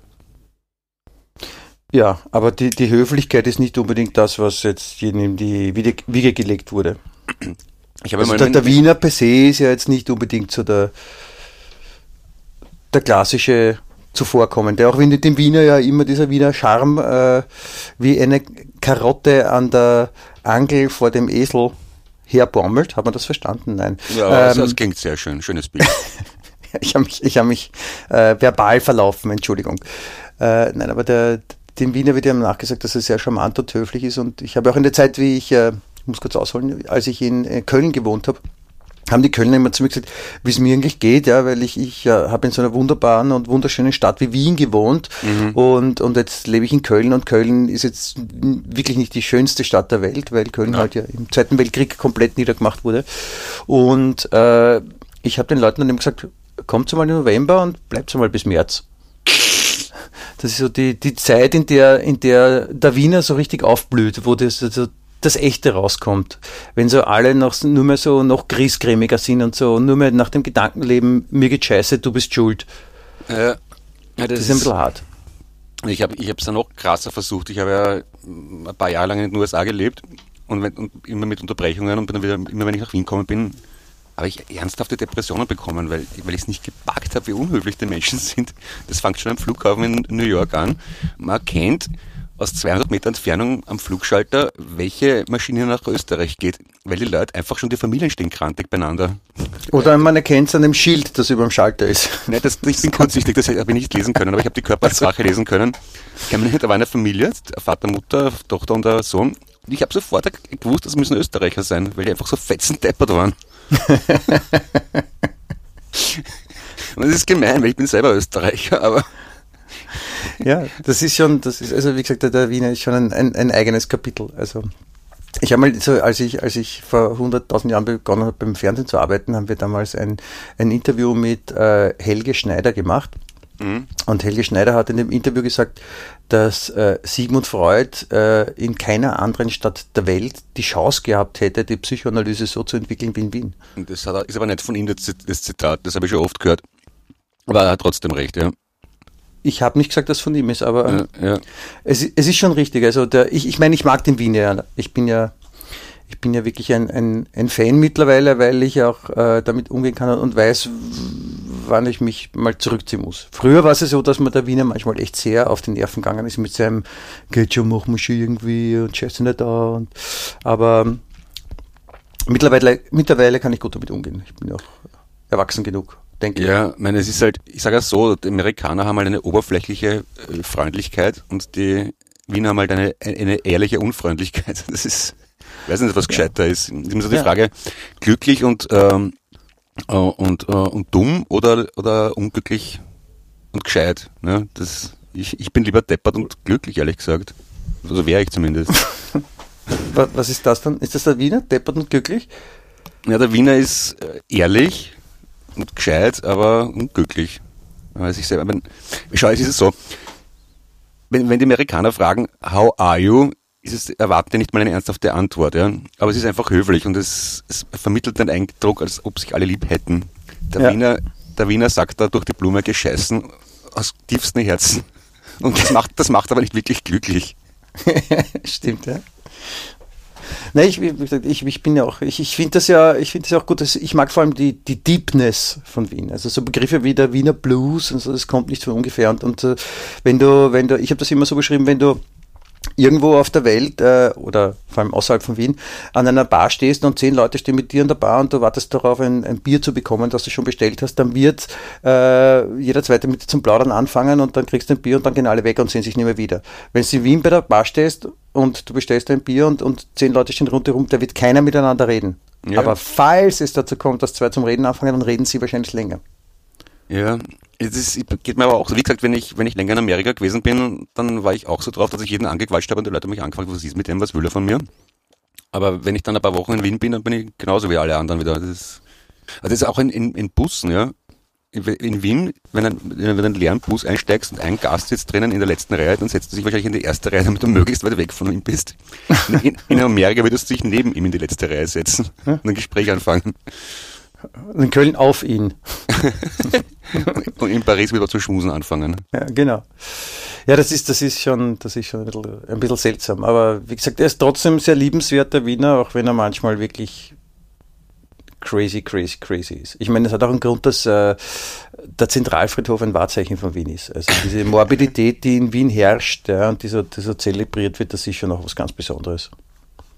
ja, aber die, die Höflichkeit ist nicht unbedingt das, was jetzt jedem in die Wiege, gelegt wurde. Ich habe Also mal der, der Wiener per se ist ja jetzt nicht unbedingt so der, der klassische zuvorkommende. Auch wenn dem Wiener ja immer dieser Wiener Charme äh, wie eine Karotte an der Angel vor dem Esel herbaumelt. Hat man das verstanden? Nein. ja, ähm, das klingt sehr schön. Schönes Bild. *laughs* ich habe mich, ich hab mich äh, verbal verlaufen, Entschuldigung. Äh, nein, aber der, dem Wiener wird ja nachgesagt, dass er sehr charmant und höflich ist. Und ich habe auch in der Zeit, wie ich, äh, ich muss kurz ausholen, als ich in äh, Köln gewohnt habe, haben die Kölner immer zu mir gesagt, wie es mir eigentlich geht, ja, weil ich, ich äh, habe in so einer wunderbaren und wunderschönen Stadt wie Wien gewohnt und, und jetzt lebe ich in Köln und Köln ist jetzt wirklich nicht die schönste Stadt der Welt, weil Köln halt ja im Zweiten Weltkrieg komplett niedergemacht wurde. Und äh, ich habe den Leuten dann eben gesagt, kommt mal im November und bleibt mal bis März. Das ist so die, die Zeit, in der, in der der Wiener so richtig aufblüht, wo das, so das Echte rauskommt. Wenn so alle noch, nur mehr so noch griesgrämiger sind und so, nur mehr nach dem Gedanken leben, mir geht scheiße, du bist schuld. ja, ja, Das ist ein bisschen hart. Ich habe ich es dann noch krasser versucht. Ich habe ja ein paar Jahre lang in den USA gelebt und, wenn, und immer mit Unterbrechungen und dann wieder, immer wenn ich nach Wien gekommen bin, habe ich ernsthafte Depressionen bekommen, weil, weil ich es nicht gepackt habe, wie unhöflich die Menschen *laughs* sind. Das fängt schon am Flughafen in New York an. Man erkennt aus 200 Meter Entfernung am Flugschalter, welche Maschine nach Österreich geht, weil die Leute einfach schon, die Familien stehen krantig beieinander. Oder man erkennt es an dem Schild, das über dem Schalter ist. Nein, das, ich bin kurzsichtig, das habe ich nicht lesen können, aber ich habe die Körpersprache lesen können. Ich kann mich nicht, da war eine Familie, Vater, Mutter, Tochter und der Sohn. Und ich habe sofort gewusst, das müssen Österreicher sein, weil die einfach so fetzendeppert waren. *laughs* und das ist gemein, weil ich bin selber Österreicher, aber Ja, das ist schon, das ist, also wie gesagt, der, der Wiener ist schon ein, ein, ein eigenes Kapitel. Also ich habe mal so, als ich, als ich vor 100.000 Jahren begonnen habe, beim Fernsehen zu arbeiten, haben wir damals ein, ein Interview mit äh, Helge Schneider gemacht. Mhm. Und Helge Schneider hat in dem Interview gesagt, dass äh, Sigmund Freud äh, in keiner anderen Stadt der Welt die Chance gehabt hätte, die Psychoanalyse so zu entwickeln wie in Wien. Das hat, ist aber nicht von ihm das, das Zitat, das habe ich schon oft gehört. Aber er hat trotzdem recht, ja. Ich habe nicht gesagt, dass von ihm ist, aber ja, ja. Es, es ist schon richtig. Also der, ich, ich meine, ich mag den Wien ja. Ich bin ja ich bin ja wirklich ein, ein, ein Fan mittlerweile, weil ich auch äh, damit umgehen kann und weiß, wann ich mich mal zurückziehen muss. Früher war es ja so, dass man der Wiener manchmal echt sehr auf den Nerven gegangen ist mit seinem geht schon, mach mal schon irgendwie und scheiße nicht da. Und, aber mittlerweile, mittlerweile kann ich gut damit umgehen. Ich bin auch erwachsen genug. Denke ja, ich meine, es ist halt, ich sage es so, die Amerikaner haben halt eine oberflächliche äh, Freundlichkeit und die Wiener haben halt eine, eine ehrliche Unfreundlichkeit. *laughs* Das ist, ich weiß nicht, was gescheiter ja. ist. Immer so die ja. Frage, glücklich und, ähm, äh, und, äh, und dumm oder, oder unglücklich und gescheit. Ne? Das, ich, ich bin lieber deppert und glücklich, ehrlich gesagt. Also wäre ich zumindest. *laughs* was ist das dann? Ist das der Wiener, deppert und glücklich? Ja, der Wiener ist äh, ehrlich und gescheit, aber unglücklich. Weiß ich selber. schau, es ist so. Wenn, wenn die Amerikaner fragen, how are you, ist es, erwartet nicht mal eine ernsthafte Antwort, ja. Aber es ist einfach höflich und es, es vermittelt den Eindruck, als ob sich alle lieb hätten. Der, ja. Wiener, der Wiener sagt da durch die Blume gescheißen aus tiefstem Herzen. Und das macht, das macht aber nicht wirklich glücklich. *laughs* Stimmt, ja. Nein, ich, ich, ich bin ja auch, ich, ich finde das ja, ich finde das auch gut, dass ich mag vor allem die, die Deepness von Wien. Also so Begriffe wie der Wiener Blues und so, das kommt nicht von ungefähr. Und, und äh, wenn du, wenn du, ich habe das immer so beschrieben, wenn du irgendwo auf der Welt äh, oder vor allem außerhalb von Wien an einer Bar stehst und zehn Leute stehen mit dir an der Bar und du wartest darauf, ein, ein Bier zu bekommen, das du schon bestellt hast, dann wird äh, jeder Zweite mit dir zum Plaudern anfangen und dann kriegst du ein Bier und dann gehen alle weg und sehen sich nicht mehr wieder. Wenn du in Wien bei der Bar stehst und du bestellst ein Bier und, und zehn Leute stehen rundherum, da wird keiner miteinander reden. Ja. Aber falls es dazu kommt, dass zwei zum Reden anfangen, dann reden sie wahrscheinlich länger. Ja, es ist, geht mir aber auch so, wie gesagt, wenn ich, wenn ich länger in Amerika gewesen bin, dann war ich auch so drauf, dass ich jeden angequatscht habe und die Leute haben mich angefragt, was ist mit dem, was will er von mir? Aber wenn ich dann ein paar Wochen in Wien bin, dann bin ich genauso wie alle anderen wieder. Das ist, also das ist auch in, in, in Bussen, ja. In Wien, wenn du in einen leeren Bus einsteigst und ein Gast sitzt drinnen in der letzten Reihe, dann setzt du dich wahrscheinlich in die erste Reihe, damit du möglichst weit weg von ihm bist. *laughs* In, in Amerika würdest du dich neben ihm in die letzte Reihe setzen und ein Gespräch anfangen. In Köln auf ihn. *laughs* Und in Paris wieder zu schmusen anfangen. Ja, genau. Ja, das ist, das ist schon, das ist schon ein bisschen, ein bisschen seltsam. Aber wie gesagt, er ist trotzdem sehr liebenswert, der Wiener, auch wenn er manchmal wirklich crazy, crazy, crazy ist. Ich meine, es hat auch einen Grund, dass äh, der Zentralfriedhof ein Wahrzeichen von Wien ist. Also diese Morbidität, die in Wien herrscht ja, und die so, die so zelebriert wird, das ist schon auch was ganz Besonderes.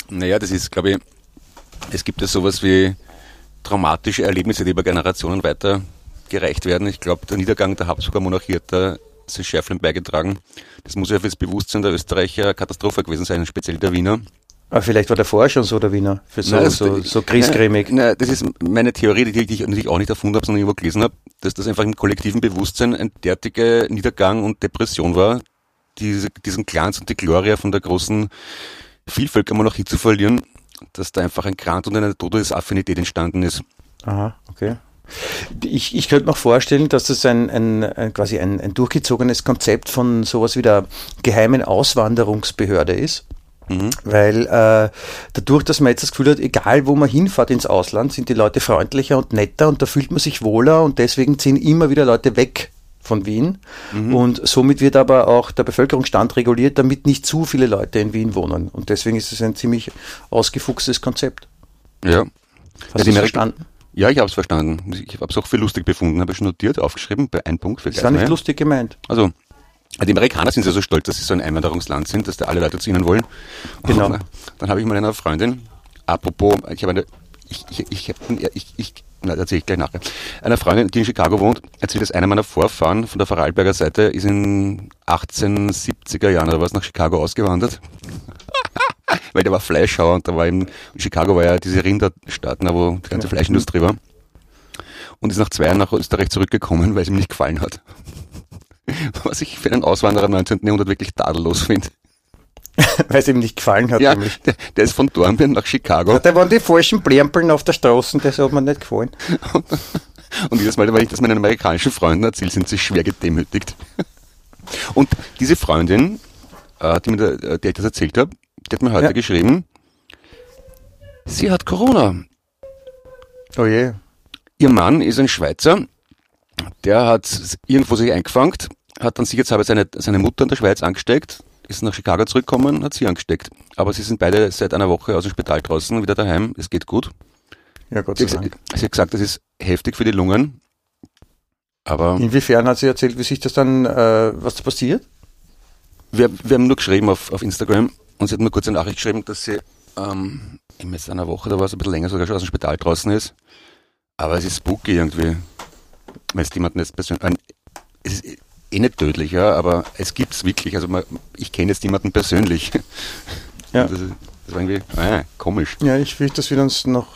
Naja, das ist, glaube ich, es gibt ja sowas wie traumatische Erlebnisse, die über Generationen weitergereicht werden. Ich glaube, der Niedergang der Habsburger Monarchie hat da sehr schärfend beigetragen. Das muss ja für das Bewusstsein der Österreicher Katastrophe gewesen sein, speziell der Wiener. Aber vielleicht war der vorher schon so, der Wiener, für so, nein, so, so griesgrämig. Nein, nein, das ist meine Theorie, die ich natürlich auch nicht erfunden habe, sondern irgendwo gelesen habe, dass das einfach im kollektiven Bewusstsein ein derartiger Niedergang und Depression war, diese, diesen Glanz und die Gloria von der großen Vielvölkermonarchie zu verlieren, dass da einfach ein Grant und eine Todesaffinität entstanden ist. Aha, okay. Ich, ich könnte mir vorstellen, dass das ein, ein, ein quasi ein, ein, durchgezogenes Konzept von sowas wie der geheimen Auswanderungsbehörde ist. Mhm. Weil äh, dadurch, dass man jetzt das Gefühl hat, egal wo man hinfährt ins Ausland, sind die Leute freundlicher und netter und da fühlt man sich wohler und deswegen ziehen immer wieder Leute weg von Wien. Mhm. Und somit wird aber auch der Bevölkerungsstand reguliert, damit nicht zu viele Leute in Wien wohnen. Und deswegen ist es ein ziemlich ausgefuchstes Konzept. Ja. Hast ja, du verstanden? Ja, ich habe es verstanden. Ich habe es auch für lustig befunden, habe ich schon notiert, aufgeschrieben, bei einem Punkt. Das war nicht lustig gemeint. Also, die Amerikaner sind ja so stolz, dass sie so ein Einwanderungsland sind, dass da alle Leute zu ihnen wollen. Genau. Und *laughs* dann habe ich mal einer Freundin, apropos, ich habe eine, ich, ich, ich, ich, ich na, erzähle ich gleich nachher. Eine Freundin, die in Chicago wohnt, erzählt, dass einer meiner Vorfahren von der Vorarlberger Seite ist in 1870er Jahren oder was nach Chicago ausgewandert. *laughs* Weil der war Fleischhauer und da war in Chicago war ja diese Rinderstadt, wo die ganze Fleischindustrie war. Und ist nach zwei Jahren nach Österreich zurückgekommen, weil es ihm nicht gefallen hat. *laughs* Was ich für einen Auswanderer im 19. Jahrhundert wirklich tadellos finde. *laughs* Weil es ihm nicht gefallen hat. Ja, der, der, ist von Dornbirn nach Chicago. Ja, da waren die falschen Plärmpeln auf der Straße, das hat mir nicht gefallen. *laughs* Und jedes Mal, wenn ich das meinen amerikanischen Freunden erzähle, sind sie schwer gedemütigt. *laughs* Und diese Freundin, äh, die mir der ich das erzählt habe, die hat mir heute Ja. geschrieben, sie hat Corona. Oh je. Ihr Mann ist ein Schweizer, der hat irgendwo sich eingefangen, hat dann sicherheitshalber seine, seine Mutter in der Schweiz angesteckt, ist nach Chicago zurückgekommen, hat sie angesteckt. Aber sie sind beide seit einer Woche aus dem Spital draußen, wieder daheim, es geht gut. Ja, Gott Sie sei hat, Dank. sie hat gesagt, das ist heftig für die Lungen. Aber Inwiefern hat sie erzählt, wie sich das dann, äh, was da passiert? wir, wir haben nur geschrieben auf, auf Instagram und sie hat mir kurz eine Nachricht geschrieben, dass sie ähm, in jetzt einer Woche, da war es ein bisschen länger sogar schon aus dem Spital draußen ist. Aber es ist spooky irgendwie. Wenn es jemanden jetzt persönlich. ein- Es ist eh nicht tödlich, ja, aber es gibt es wirklich. Also man, ich kenne jetzt niemanden persönlich. *laughs* Ja. Das, ist- das war irgendwie äh, komisch. Ja, ich fürchte, das wird uns noch,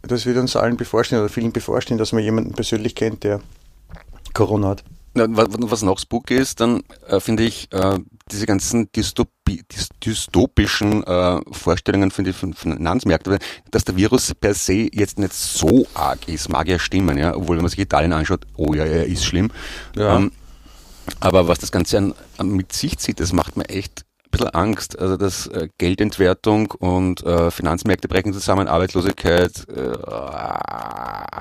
das wird uns allen bevorstehen oder vielen bevorstehen, dass man jemanden persönlich kennt, der Corona hat. Na, was, was noch spooky ist, dann äh, finde ich äh, diese ganzen Dystopie, dys dystopischen äh, Vorstellungen von den Finanzmärkten, dass der Virus per se jetzt nicht so arg ist, mag ja stimmen, ja, obwohl wenn man sich Italien anschaut, oh ja, er ist schlimm. Ja. Ähm, aber was das Ganze an, an mit sich zieht, das macht mir echt ein bisschen Angst. Also dass äh, Geldentwertung und äh, Finanzmärkte brechen zusammen, Arbeitslosigkeit. Äh,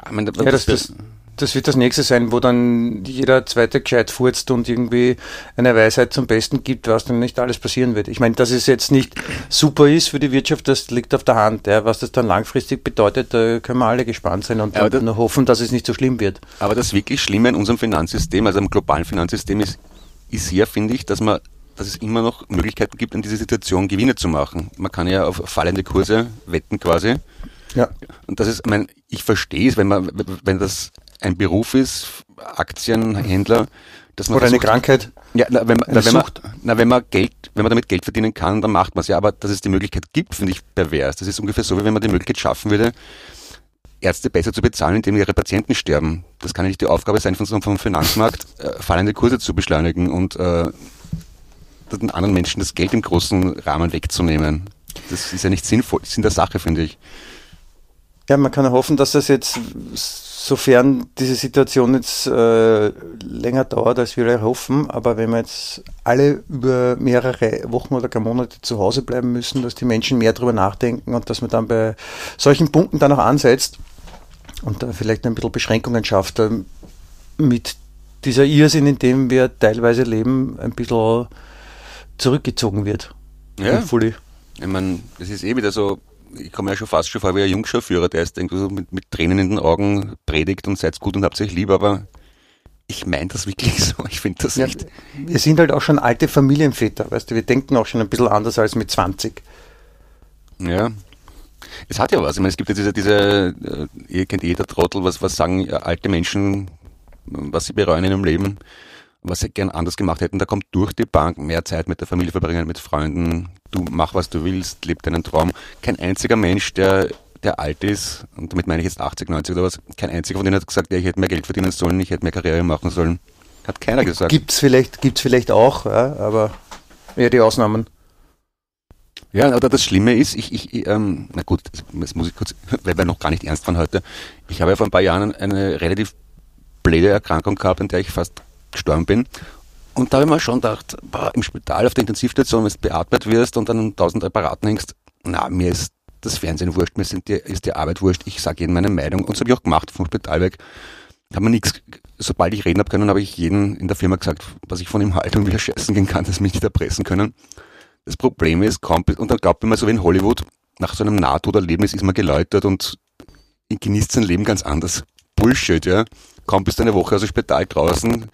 ich meine, Ja, das, das, das wird das nächste sein, wo dann jeder zweite gescheit furzt und irgendwie eine Weisheit zum Besten gibt, was dann nicht alles passieren wird. Ich meine, dass es jetzt nicht super ist für die Wirtschaft, das liegt auf der Hand. Ja. Was das dann langfristig bedeutet, da können wir alle gespannt sein und das- nur hoffen, dass es nicht so schlimm wird. Aber das wirklich Schlimme in unserem Finanzsystem, also im globalen Finanzsystem, ist, ist ja, finde ich, dass man, dass es immer noch Möglichkeiten gibt, in dieser Situation Gewinne zu machen. Man kann ja auf fallende Kurse wetten quasi. Ja. Und das ist, ich meine, ich verstehe es, wenn man, wenn das ein Beruf ist, Aktienhändler, dass man Oder eine versucht- Krankheit. ja, na, wenn, man- Eine na, wenn, man, na, wenn man Geld, wenn man damit Geld verdienen kann, dann macht man es ja. Aber dass es die Möglichkeit gibt, finde ich pervers. Das ist ungefähr so, wie wenn man die Möglichkeit schaffen würde, Ärzte besser zu bezahlen, indem ihre Patienten sterben. Das kann ja nicht die Aufgabe sein von so einem vom Finanzmarkt, äh, fallende Kurse zu beschleunigen und äh, den anderen Menschen das Geld im großen Rahmen wegzunehmen. Das ist ja nicht sinnvoll, Sinn der Sache, finde ich. Ja, man kann hoffen, dass das jetzt, sofern diese Situation jetzt äh, länger dauert, als wir hoffen, aber wenn wir jetzt alle über mehrere Wochen oder gar Monate zu Hause bleiben müssen, dass die Menschen mehr darüber nachdenken und dass man dann bei solchen Punkten dann auch ansetzt und da vielleicht ein bisschen Beschränkungen schafft, ähm, mit dieser Irrsinn, in dem wir teilweise leben, ein bisschen zurückgezogen wird. Ja. Ich meine, es ist eh wieder so, ich komme ja schon fast schon vor wie ein Jungschauführer, der ist irgendwie so mit, mit Tränen in den Augen predigt und seid gut und habt euch lieb, aber ich meine das wirklich *laughs* so. Ich finde das Ja, nicht. wir sind halt auch schon alte Familienväter, weißt du, wir denken auch schon ein bisschen anders als mit 20. Ja. Es hat ja was. Ich meine, es gibt ja diese, diese äh, ihr kennt jeder Trottel, was, was sagen alte Menschen, was sie bereuen in ihrem Leben, was sie gern anders gemacht hätten. Da kommt durch die Bank mehr Zeit mit der Familie verbringen, mit Freunden. Du mach, was du willst, leb deinen Traum. Kein einziger Mensch, der, der alt ist, und damit meine ich jetzt 80, 90 oder was, kein einziger von denen hat gesagt, ja, ich hätte mehr Geld verdienen sollen, ich hätte mehr Karriere machen sollen. Hat keiner gesagt. Gibt's vielleicht, gibt's vielleicht auch, ja, aber eher die Ausnahmen. Ja, aber das Schlimme ist, ich, ich, ähm, na gut, das muss ich kurz, *laughs* weil wir noch gar nicht ernst waren heute. Ich habe ja vor ein paar Jahren eine relativ blöde Erkrankung gehabt, an der ich fast gestorben bin. Und da habe ich mir schon gedacht, boah, im Spital auf der Intensivstation, wenn du beatmet wirst und dann an tausend Apparaten hängst, na, mir ist das Fernsehen wurscht, mir sind die, ist die Arbeit wurscht, ich sage jedem meine Meinung. Und das habe ich auch gemacht vom Spital weg. Habe mir nichts, sobald ich reden habe können, habe ich jedem in der Firma gesagt, was ich von ihm halte und wie er scheißen gehen kann, dass mich nicht erpressen können. Das Problem ist, kaum, und dann glaubt man so wie in Hollywood, nach so einem Nahtoderlebnis ist man geläutert und genießt sein Leben ganz anders. Bullshit, ja. Kaum bist eine Woche aus dem Spital draußen.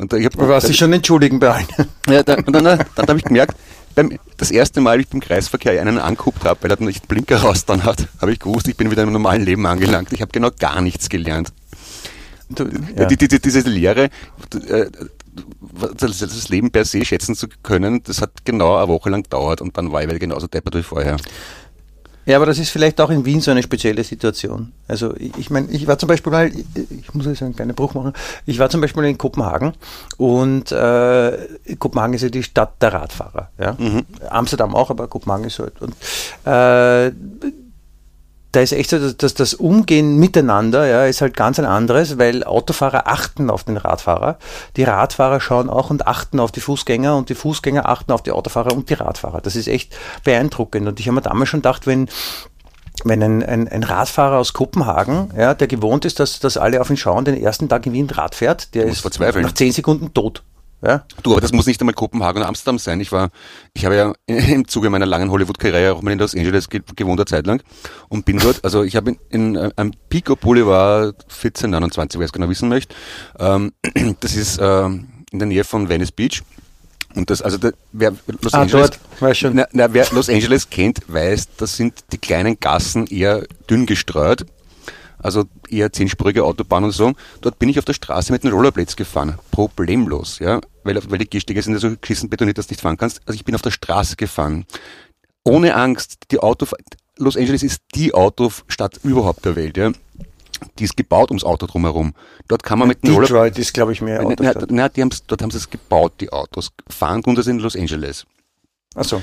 Und ich hab, Du warst dich schon entschuldigen bei allen. ja, da, und dann, dann, dann habe ich gemerkt, beim, das erste Mal, wie ich beim Kreisverkehr einen angeguckt habe, weil er nicht Blinker raus dann hat, habe ich gewusst, ich bin wieder im normalen Leben angelangt. Ich habe genau gar nichts gelernt. Ja. Die, die, die, diese Lehre, äh, das, das Leben per se schätzen zu können, das hat genau eine Woche lang gedauert und dann war ich wieder genauso deppert wie vorher. Ja, aber das ist vielleicht auch in Wien so eine spezielle Situation. Also ich, ich meine, ich war zum Beispiel mal, ich, ich muss jetzt einen kleinen Bruch machen, ich war zum Beispiel in Kopenhagen und äh, Kopenhagen ist ja die Stadt der Radfahrer. Ja? Amsterdam auch, aber Kopenhagen ist halt. Und äh, da ist echt so, dass, das Umgehen miteinander ja, ist halt ganz ein anderes, weil Autofahrer achten auf den Radfahrer. Die Radfahrer schauen auch und achten auf die Fußgänger und die Fußgänger achten auf die Autofahrer und die Radfahrer. Das ist echt beeindruckend. Und ich habe mir damals schon gedacht, wenn wenn ein, ein, ein Radfahrer aus Kopenhagen, ja, der gewohnt ist, dass, dass alle auf ihn schauen, den ersten Tag in Wien Rad fährt, der ist nach zehn Sekunden tot. Ja? Du, aber das muss nicht einmal Kopenhagen oder Amsterdam sein. Ich war, ich habe ja *laughs* im Zuge meiner langen Hollywood-Karriere auch mal in Los Angeles gewohnt, eine Zeit lang. Und bin dort, also ich habe in, in äh, am Pico Boulevard 1429, wer es genau wissen möchte. Ähm, *clears throat* das ist ähm, in der Nähe von Venice Beach. Und das, also der, wer Los Ah, Angeles, dort, schon. na, na, wer Los Angeles kennt, weiß, das sind die kleinen Gassen eher dünn gestreut. Also eher zehnspurige Autobahn und so. Dort bin ich auf der Straße mit den Rollerblades gefahren. Problemlos, ja. Weil, weil die Gehstege sind ja so geschissen betoniert, dass du nicht fahren kannst. Also ich bin auf der Straße gefahren. Ohne Angst. Die Auto, Los Angeles ist die Autostadt überhaupt der Welt, ja. Die ist gebaut ums Auto drumherum. Dort kann man mit den Rollerblades Detroit ist, glaube ich, mehr na, Autostadt. na, die haben's, dort haben sie es gebaut, die Autos. Fahren tun das in Los Angeles. Achso.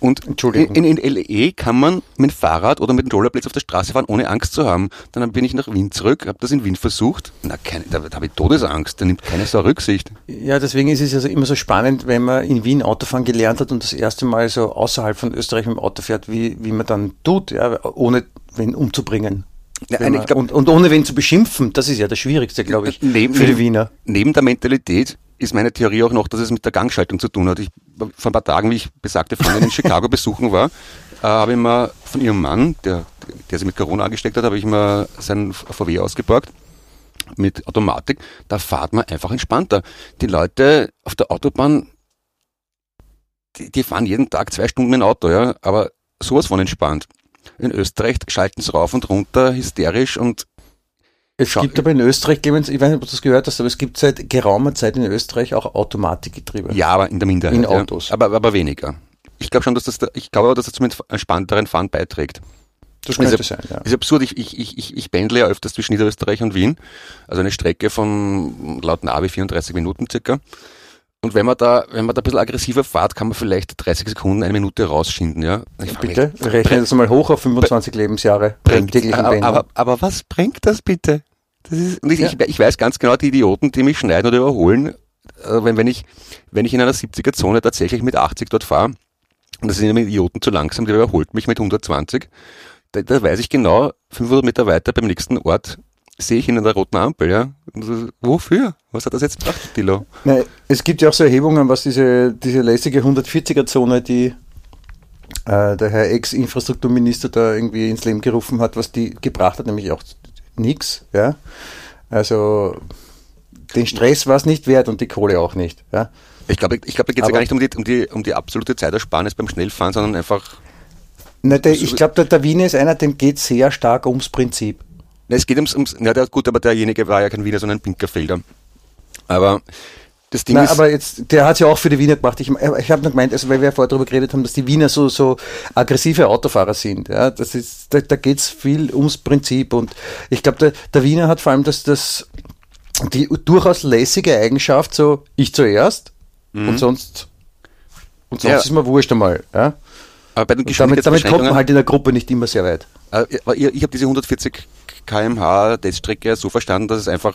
Und in, in, in LE kann man mit dem Fahrrad oder mit dem Rollerblades auf der Straße fahren, ohne Angst zu haben. Dann bin ich nach Wien zurück, habe das in Wien versucht. Na, keine, da, da habe ich Todesangst, da nimmt keine Sau Rücksicht. Ja, deswegen ist es also immer so spannend, wenn man in Wien Autofahren gelernt hat und das erste Mal so außerhalb von Österreich mit dem Auto fährt, wie, wie man dann tut, ja, ohne wen umzubringen. Ja, man, glaub- und, und ohne wen zu beschimpfen, das ist ja das Schwierigste, glaube ich, Neben- für die Wiener. Neben der Mentalität ist meine Theorie auch noch, dass es mit der Gangschaltung zu tun hat. Ich, vor ein paar Tagen, wie ich besagte Freundin in Chicago *laughs* besuchen war, äh, habe ich mal von ihrem Mann, der, der sich mit Corona angesteckt hat, habe ich mal seinen VW ausgeborgt mit Automatik. Da fahrt man einfach entspannter. Die Leute auf der Autobahn, die, die fahren jeden Tag zwei Stunden ein Auto, ja, aber sowas von entspannt. In Österreich schalten sie rauf und runter, hysterisch und Es Schau- gibt aber in Österreich, Clemens, ich weiß nicht, ob du das gehört hast, aber es gibt seit geraumer Zeit in Österreich auch Automatikgetriebe. Ja, aber in der Minderheit. In ja. Autos. Aber, aber weniger. Ich glaube schon, dass das, der- ich glaube aber, dass das zum entspannteren Fahren beiträgt. das könnte ist, sein, ja. ist absurd. Ich, ich, ich, ich- pendle ja öfters zwischen Niederösterreich und Wien. Also eine Strecke von laut Navi 34 Minuten circa. Und wenn man da, wenn man da ein bisschen aggressiver fährt, kann man vielleicht 30 Sekunden, eine Minute rausschinden, ja. Ich frag mich, Bitte, rechne das mal hoch auf 25 Lebensjahre bringt, aber, aber, aber was bringt das bitte? Das ist, und ich, Ja. ich, ich weiß ganz genau, die Idioten, die mich schneiden oder überholen, äh, wenn, wenn, ich, wenn ich in einer 70er-Zone tatsächlich mit 80 dort fahre, und das sind immer Idioten zu langsam, der überholt mich mit 120, da, da weiß ich genau, 500 Meter weiter beim nächsten Ort sehe ich ihn an der roten Ampel, ja. So, wofür? Was hat das jetzt gebracht, Dilo? Nein, es gibt ja auch so Erhebungen, was diese, diese lässige 140er-Zone, die äh, der Herr Ex-Infrastrukturminister da irgendwie ins Leben gerufen hat, was die gebracht hat, nämlich auch nichts. Ja? Also den Stress war es nicht wert und die Kohle auch nicht. Ja? Ich glaube, ich glaube, da geht es ja gar nicht um die, um, die, um die absolute Zeitersparnis beim Schnellfahren, sondern einfach Na, der, ich glaube, der, der Wiener ist einer, dem geht sehr stark ums Prinzip. Na, es geht ums, ums ja, der, gut, aber derjenige war ja kein Wiener, sondern ein Pinkerfelder. Aber das Ding Na, ist, aber jetzt, der hat ja auch für die Wiener gemacht. Ich, ich habe noch gemeint, also weil wir ja vorher darüber geredet haben, dass die Wiener so, so aggressive Autofahrer sind. Ja, das ist, da, da geht's viel ums Prinzip. Und ich glaube, der, der Wiener hat vor allem das, das, die durchaus lässige Eigenschaft, so ich zuerst und sonst, und sonst Mhm. Ja. ist mir wurscht einmal. Ja? aber bei den damit, damit kommt man halt in der Gruppe nicht immer sehr weit. äh, ich, ich habe diese 140 kmh Teststrecke so verstanden, dass es einfach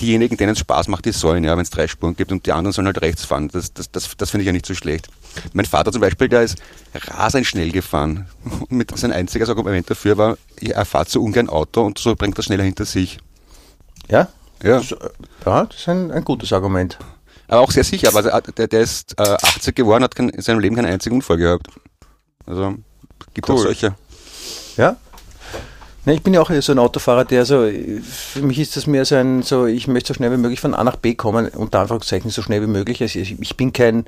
diejenigen, denen es Spaß macht, die sollen, ja, wenn es drei Spuren gibt und die anderen sollen halt rechts fahren. Das, das, das, das finde ich ja nicht so schlecht. Mein Vater zum Beispiel, der ist rasend schnell gefahren. Und *laughs* mit sein einziges Argument dafür war, er fährt so ungern Auto und so bringt er schneller hinter sich. Ja? Ja. Das, äh, ja, das ist ein, ein gutes Argument. Aber auch sehr sicher, aber der, der ist äh, 80 geworden, hat kein, in seinem Leben keinen einzigen Unfall gehabt. Also gibt auch Cool. solche. Ja. Ne, ich bin ja auch so ein Autofahrer, der so, für mich ist das mehr so ein, so, ich möchte so schnell wie möglich von A nach B kommen, unter Anführungszeichen so schnell wie möglich. Also ich, ich bin kein,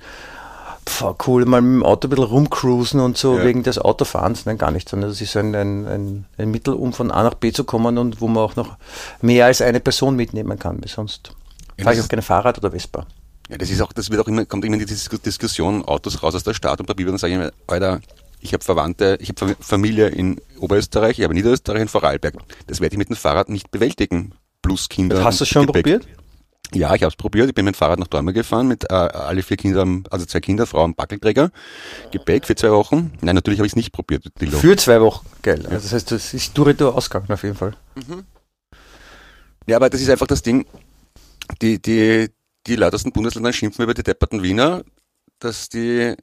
pf, cool, mal mit dem Auto ein bisschen rumcruisen und so Ja. wegen des Autofahrens, nein, gar nicht, sondern das ist ein, ein, ein, ein Mittel, um von A nach B zu kommen und wo man auch noch mehr als eine Person mitnehmen kann, weil sonst Ja, fahre ich auch gerne Fahrrad oder Vespa. Ja, das ist auch, das wird auch immer, kommt immer in die Dis- Diskussion, Autos raus aus der Stadt und bei Bibel dann sage ich mir, Alter, ich habe Verwandte, ich habe Familie in Oberösterreich, ich habe Niederösterreich in Vorarlberg. Das werde ich mit dem Fahrrad nicht bewältigen. Plus Kinder. Hast du schon Gepäck. probiert? Ja, ich habe es probiert. Ich bin mit dem Fahrrad nach Dortmund gefahren, mit äh, alle vier Kindern, also zwei Kinder, Frau und Backelträger. Gepäck für zwei Wochen. Nein, natürlich habe ich es nicht probiert. Dilo. Für zwei Wochen, geil. Also das heißt, das ist Durito ausgegangen auf jeden Fall. Ja, aber das ist einfach das Ding. Die, die, die lautersten Bundesländer schimpfen über die depperten Wiener, dass die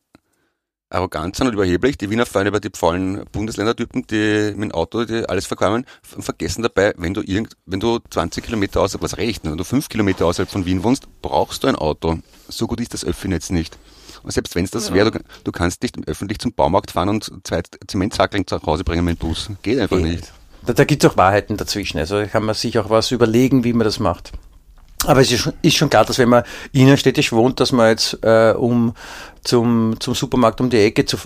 arrogant sind und überheblich. Die Wiener fallen über die faulen Bundesländertypen, die mit dem Auto die alles und vergessen dabei, wenn du irgend, wenn du 20 Kilometer außerhalb, was reicht, wenn du 5 Kilometer außerhalb von Wien wohnst, brauchst du ein Auto. So gut ist das Öffi-Netz nicht. Und selbst wenn es das wäre, du, du kannst nicht öffentlich zum Baumarkt fahren und zwei Zementsackeln zu Hause bringen mit dem Bus. Geht einfach Geht. nicht. Da, da gibt es auch Wahrheiten dazwischen. Also kann man sich auch was überlegen, wie man das macht. Aber es ist schon, ist schon klar, dass wenn man innerstädtisch wohnt, dass man jetzt, äh, um zum, zum Supermarkt um die Ecke zu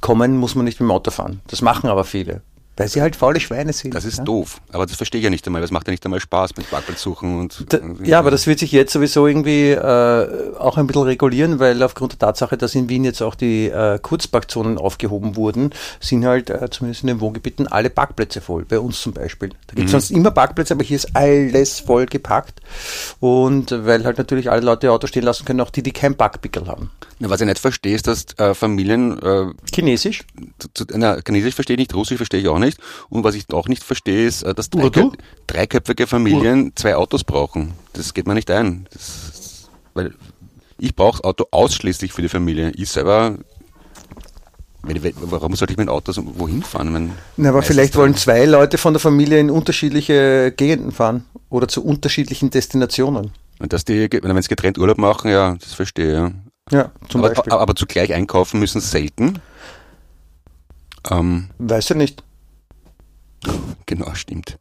kommen, muss man nicht mit dem Auto fahren. Das machen aber viele. Weil sie halt faule Schweine sind. Das ist ja? doof. Aber das verstehe ich ja nicht einmal. Das macht ja nicht einmal Spaß mit Parkplatz suchen und. Da, ja, aber das wird sich jetzt sowieso irgendwie äh, auch ein bisschen regulieren, weil aufgrund der Tatsache, dass in Wien jetzt auch die äh, Kurzparkzonen aufgehoben wurden, sind halt äh, zumindest in den Wohngebieten alle Parkplätze voll. Bei uns zum Beispiel. Da gibt es sonst immer Parkplätze, aber hier ist alles voll gepackt. Und weil halt natürlich alle Leute ihr Auto stehen lassen können, auch die, die kein Parkpickel haben. Na, was ich nicht verstehe, ist, dass äh, Familien äh, Chinesisch? zu, zu, na, Chinesisch verstehe ich nicht, Russisch verstehe ich auch nicht. Und was ich auch nicht verstehe, ist, äh, dass Urdu? dreiköp dreiköpfige Familien zwei Autos brauchen. Das geht mir nicht ein. Das, weil ich brauche das Auto ausschließlich für die Familie. Ich selber, wenn ich, warum sollte ich mit dem Auto so wohin fahren? Wenn Na, aber vielleicht wollen zwei Leute von der Familie in unterschiedliche Gegenden fahren oder zu unterschiedlichen Destinationen. Und dass die, wenn sie getrennt Urlaub machen, ja, das verstehe ich. Ja. Ja, zum aber, Beispiel. aber, zugleich einkaufen müssen selten. Ähm, Weißt du nicht. *laughs* genau, stimmt.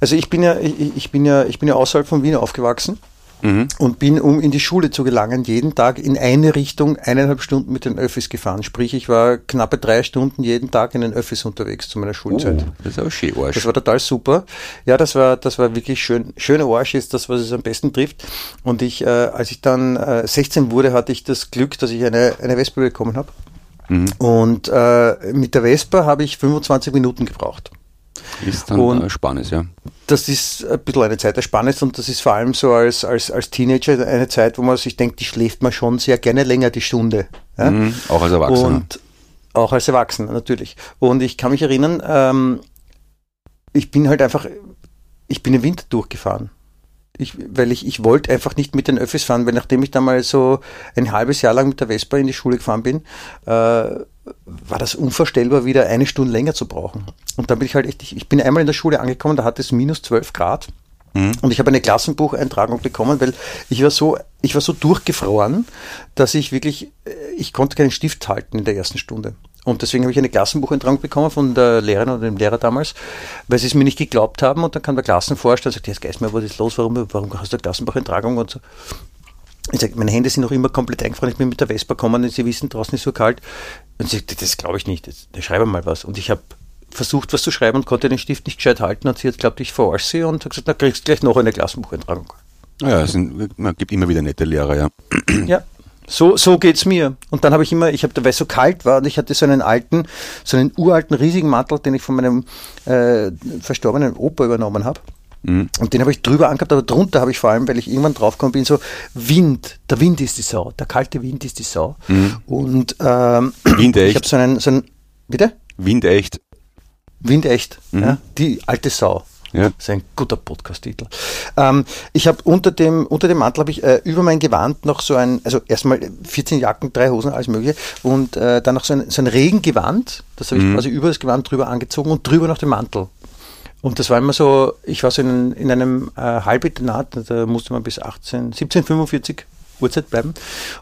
Also ich bin ja, ich, ich bin ja, ich bin ja außerhalb von Wien aufgewachsen Mhm. und bin, um in die Schule zu gelangen, jeden Tag in eine Richtung eineinhalb Stunden mit den Öffis gefahren. Sprich, ich war knappe drei Stunden jeden Tag in den Öffis unterwegs zu meiner Schulzeit. Oh, das ist aber schön Arsch. Das war total super. Ja, das war, das war wirklich schön. Schöner Arsch ist das, was es am besten trifft. Und ich, äh, als ich dann äh, 16 wurde, hatte ich das Glück, dass ich eine, eine Vespa bekommen habe. Mhm. Und äh, mit der Vespa habe ich 25 Minuten gebraucht. Ist dann Und- äh, spannend, ja. das ist ein bisschen eine Zeit der Spannes und das ist vor allem so als, als, als Teenager eine Zeit, wo man sich denkt, die schläft man schon sehr gerne länger die Stunde. Ja? Mhm. Auch als Erwachsener. Und auch als Erwachsener natürlich. Und ich kann mich erinnern, ähm, ich bin halt einfach, ich bin im Winter durchgefahren. Ich, weil ich, ich wollte einfach nicht mit den Öffis fahren, weil nachdem ich da mal so ein halbes Jahr lang mit der Vespa in die Schule gefahren bin, äh, war das unvorstellbar, wieder eine Stunde länger zu brauchen. Und dann bin ich halt echt, ich, ich bin einmal in der Schule angekommen, da hat es minus 12 Grad. Mhm. Und ich habe eine Klassenbucheintragung bekommen, weil ich war so, ich war so durchgefroren, dass ich wirklich, äh, ich konnte keinen Stift halten in der ersten Stunde. Und deswegen habe ich eine Klassenbucheintragung bekommen von der Lehrerin oder dem Lehrer damals, weil sie es mir nicht geglaubt haben. Und dann kam der Klassenvorstand und sagt, jetzt Geist mir, was ist los? Warum, warum hast du eine Klassenbucheintragung? Und so. Ich sage, meine Hände sind noch immer komplett eingefroren. Ich bin mit der Vespa gekommen und sie wissen, draußen ist so kalt. Und sie sagt, das glaube ich nicht. Das schreibe mal was. Und ich habe versucht, was zu schreiben und konnte den Stift nicht gescheit halten. Und sie hat glaubt, ich verarsche sie und hat gesagt, na, kriegst gleich noch eine Klassenbucheintragung. Ja, es sind, man gibt immer wieder nette Lehrer, ja. Ja. So, so geht's mir. Und dann habe ich immer, ich habe, weil es so kalt war und ich hatte so einen alten, so einen uralten, riesigen Mantel, den ich von meinem äh, verstorbenen Opa übernommen habe. Mhm. Und den habe ich drüber angehabt, aber drunter habe ich vor allem, weil ich irgendwann draufgekommen bin, so Wind, der Wind ist die Sau, der kalte Wind ist die Sau. Und ähm, Windecht. ich habe so einen, so einen, bitte? Windecht. Windecht, ja, die alte Sau. Ja. Das ist ein guter Podcast-Titel. Ähm, ich habe unter dem, unter dem Mantel habe ich äh, über mein Gewand noch so ein, also erstmal 14 Jacken, drei Hosen, alles mögliche und äh, dann noch so ein, so ein Regengewand, das habe ich quasi über das Gewand drüber angezogen und drüber noch den Mantel. Und das war immer so, ich war so in, in einem äh, Halbinternat, da musste man bis 18, 1745 Uhrzeit bleiben.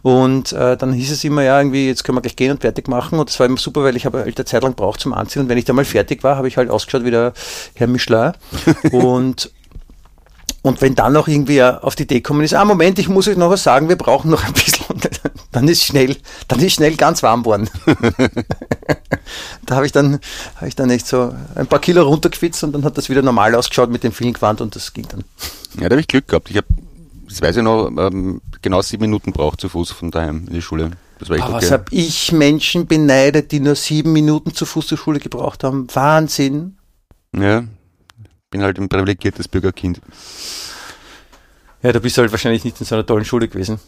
Und äh, dann hieß es immer, ja, irgendwie, jetzt können wir gleich gehen und fertig machen. Und das war immer super, weil ich habe halt eine Zeit lang braucht zum Anziehen. Und wenn ich da mal fertig war, habe ich halt ausgeschaut wie der Herr Michelin. *laughs* und und wenn dann noch irgendwie auf die Idee kommen ist, ah Moment, ich muss euch noch was sagen, wir brauchen noch ein bisschen, dann ist schnell, dann ist schnell ganz warm worden. *laughs* da habe ich dann, habe ich dann echt so ein paar Kilo runtergeschwitzt und dann hat das wieder normal ausgeschaut mit dem vielen Gewand und das ging dann. Ja, da habe ich Glück gehabt. Ich habe, das weiß ich noch, ähm, genau sieben Minuten braucht zu Fuß von daheim in die Schule. Das war echt Aber okay. was habe ich Menschen beneidet, die nur sieben Minuten zu Fuß zur Schule gebraucht haben? Wahnsinn. Ja, bin halt ein privilegiertes Bürgerkind. Ja, du bist halt wahrscheinlich nicht in so einer tollen Schule gewesen.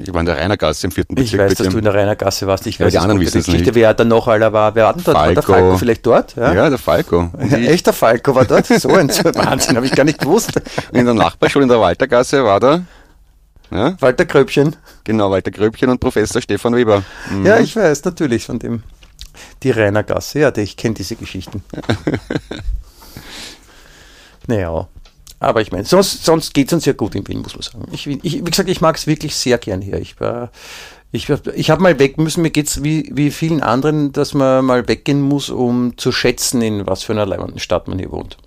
Ich war in der Rainergasse im vierten Ich weiß, dass du in der Rainergasse warst. Ich Ja, weiß die anderen wissen es Geschichte, nicht. Wer dann noch aller war? Wer denn dort? War der Falco. Falco vielleicht dort? Ja. Ja, der Falco. *laughs* Ja, Echter Falco war dort? So ein *laughs* Wahnsinn, habe ich gar nicht gewusst. in der Nachbarschule in der Waltergasse war da, ja, Walter Kröpchen. genau, Walter Gröbchen und Professor Stefan Weber. Mhm. Ja, ich weiß, natürlich von dem. Die Rainergasse, ja, ich kenne diese Geschichten. *laughs* naja, aber ich meine, sonst, sonst geht es uns ja gut in Wien, muss man sagen. Ich, ich, wie gesagt, ich mag es wirklich sehr gern hier. Ich war, ich, ich habe mal weg müssen, mir geht's wie, wie vielen anderen, dass man mal weggehen muss, um zu schätzen, in was für einer leibenden Stadt man hier wohnt.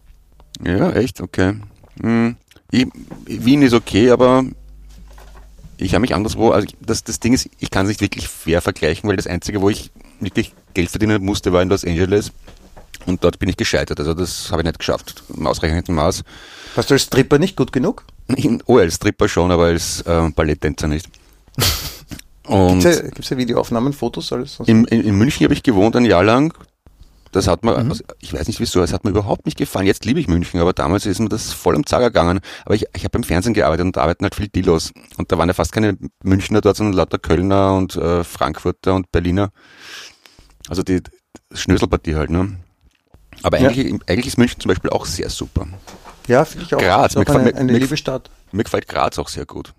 Ja, echt, okay. Hm. Ich, Wien ist okay, aber ich habe mich anderswo, also das, das Ding ist, ich kann es nicht wirklich fair vergleichen, weil das Einzige, wo ich wirklich Geld verdienen musste, war in Los Angeles. Und dort bin ich gescheitert. Also das habe ich nicht geschafft, im ausreichenden Maß. Warst du als Stripper nicht gut genug? Oh, als Stripper schon, aber als äh, Balletttänzer nicht. *laughs* Gibt es ja, ja Videoaufnahmen, Fotos, alles? sonst? in, in, in München habe ich gewohnt ein Jahr lang. Das hat mir, Mhm. also ich weiß nicht wieso, es hat mir überhaupt nicht gefallen. Jetzt liebe ich München, aber damals ist mir das voll am Zager gegangen. Aber ich, ich habe beim Fernsehen gearbeitet und da arbeiten halt viel Dilos. Und da waren ja fast keine Münchner dort, sondern lauter Kölner und äh, Frankfurter und Berliner. Also die Schnöselpartie halt, ne? Aber Ja. eigentlich, eigentlich ist München zum Beispiel auch sehr super. Ja, finde ich auch. Graz, mir gefällt- eine, eine mir- liebe Stadt. Mir gefällt Graz auch sehr gut.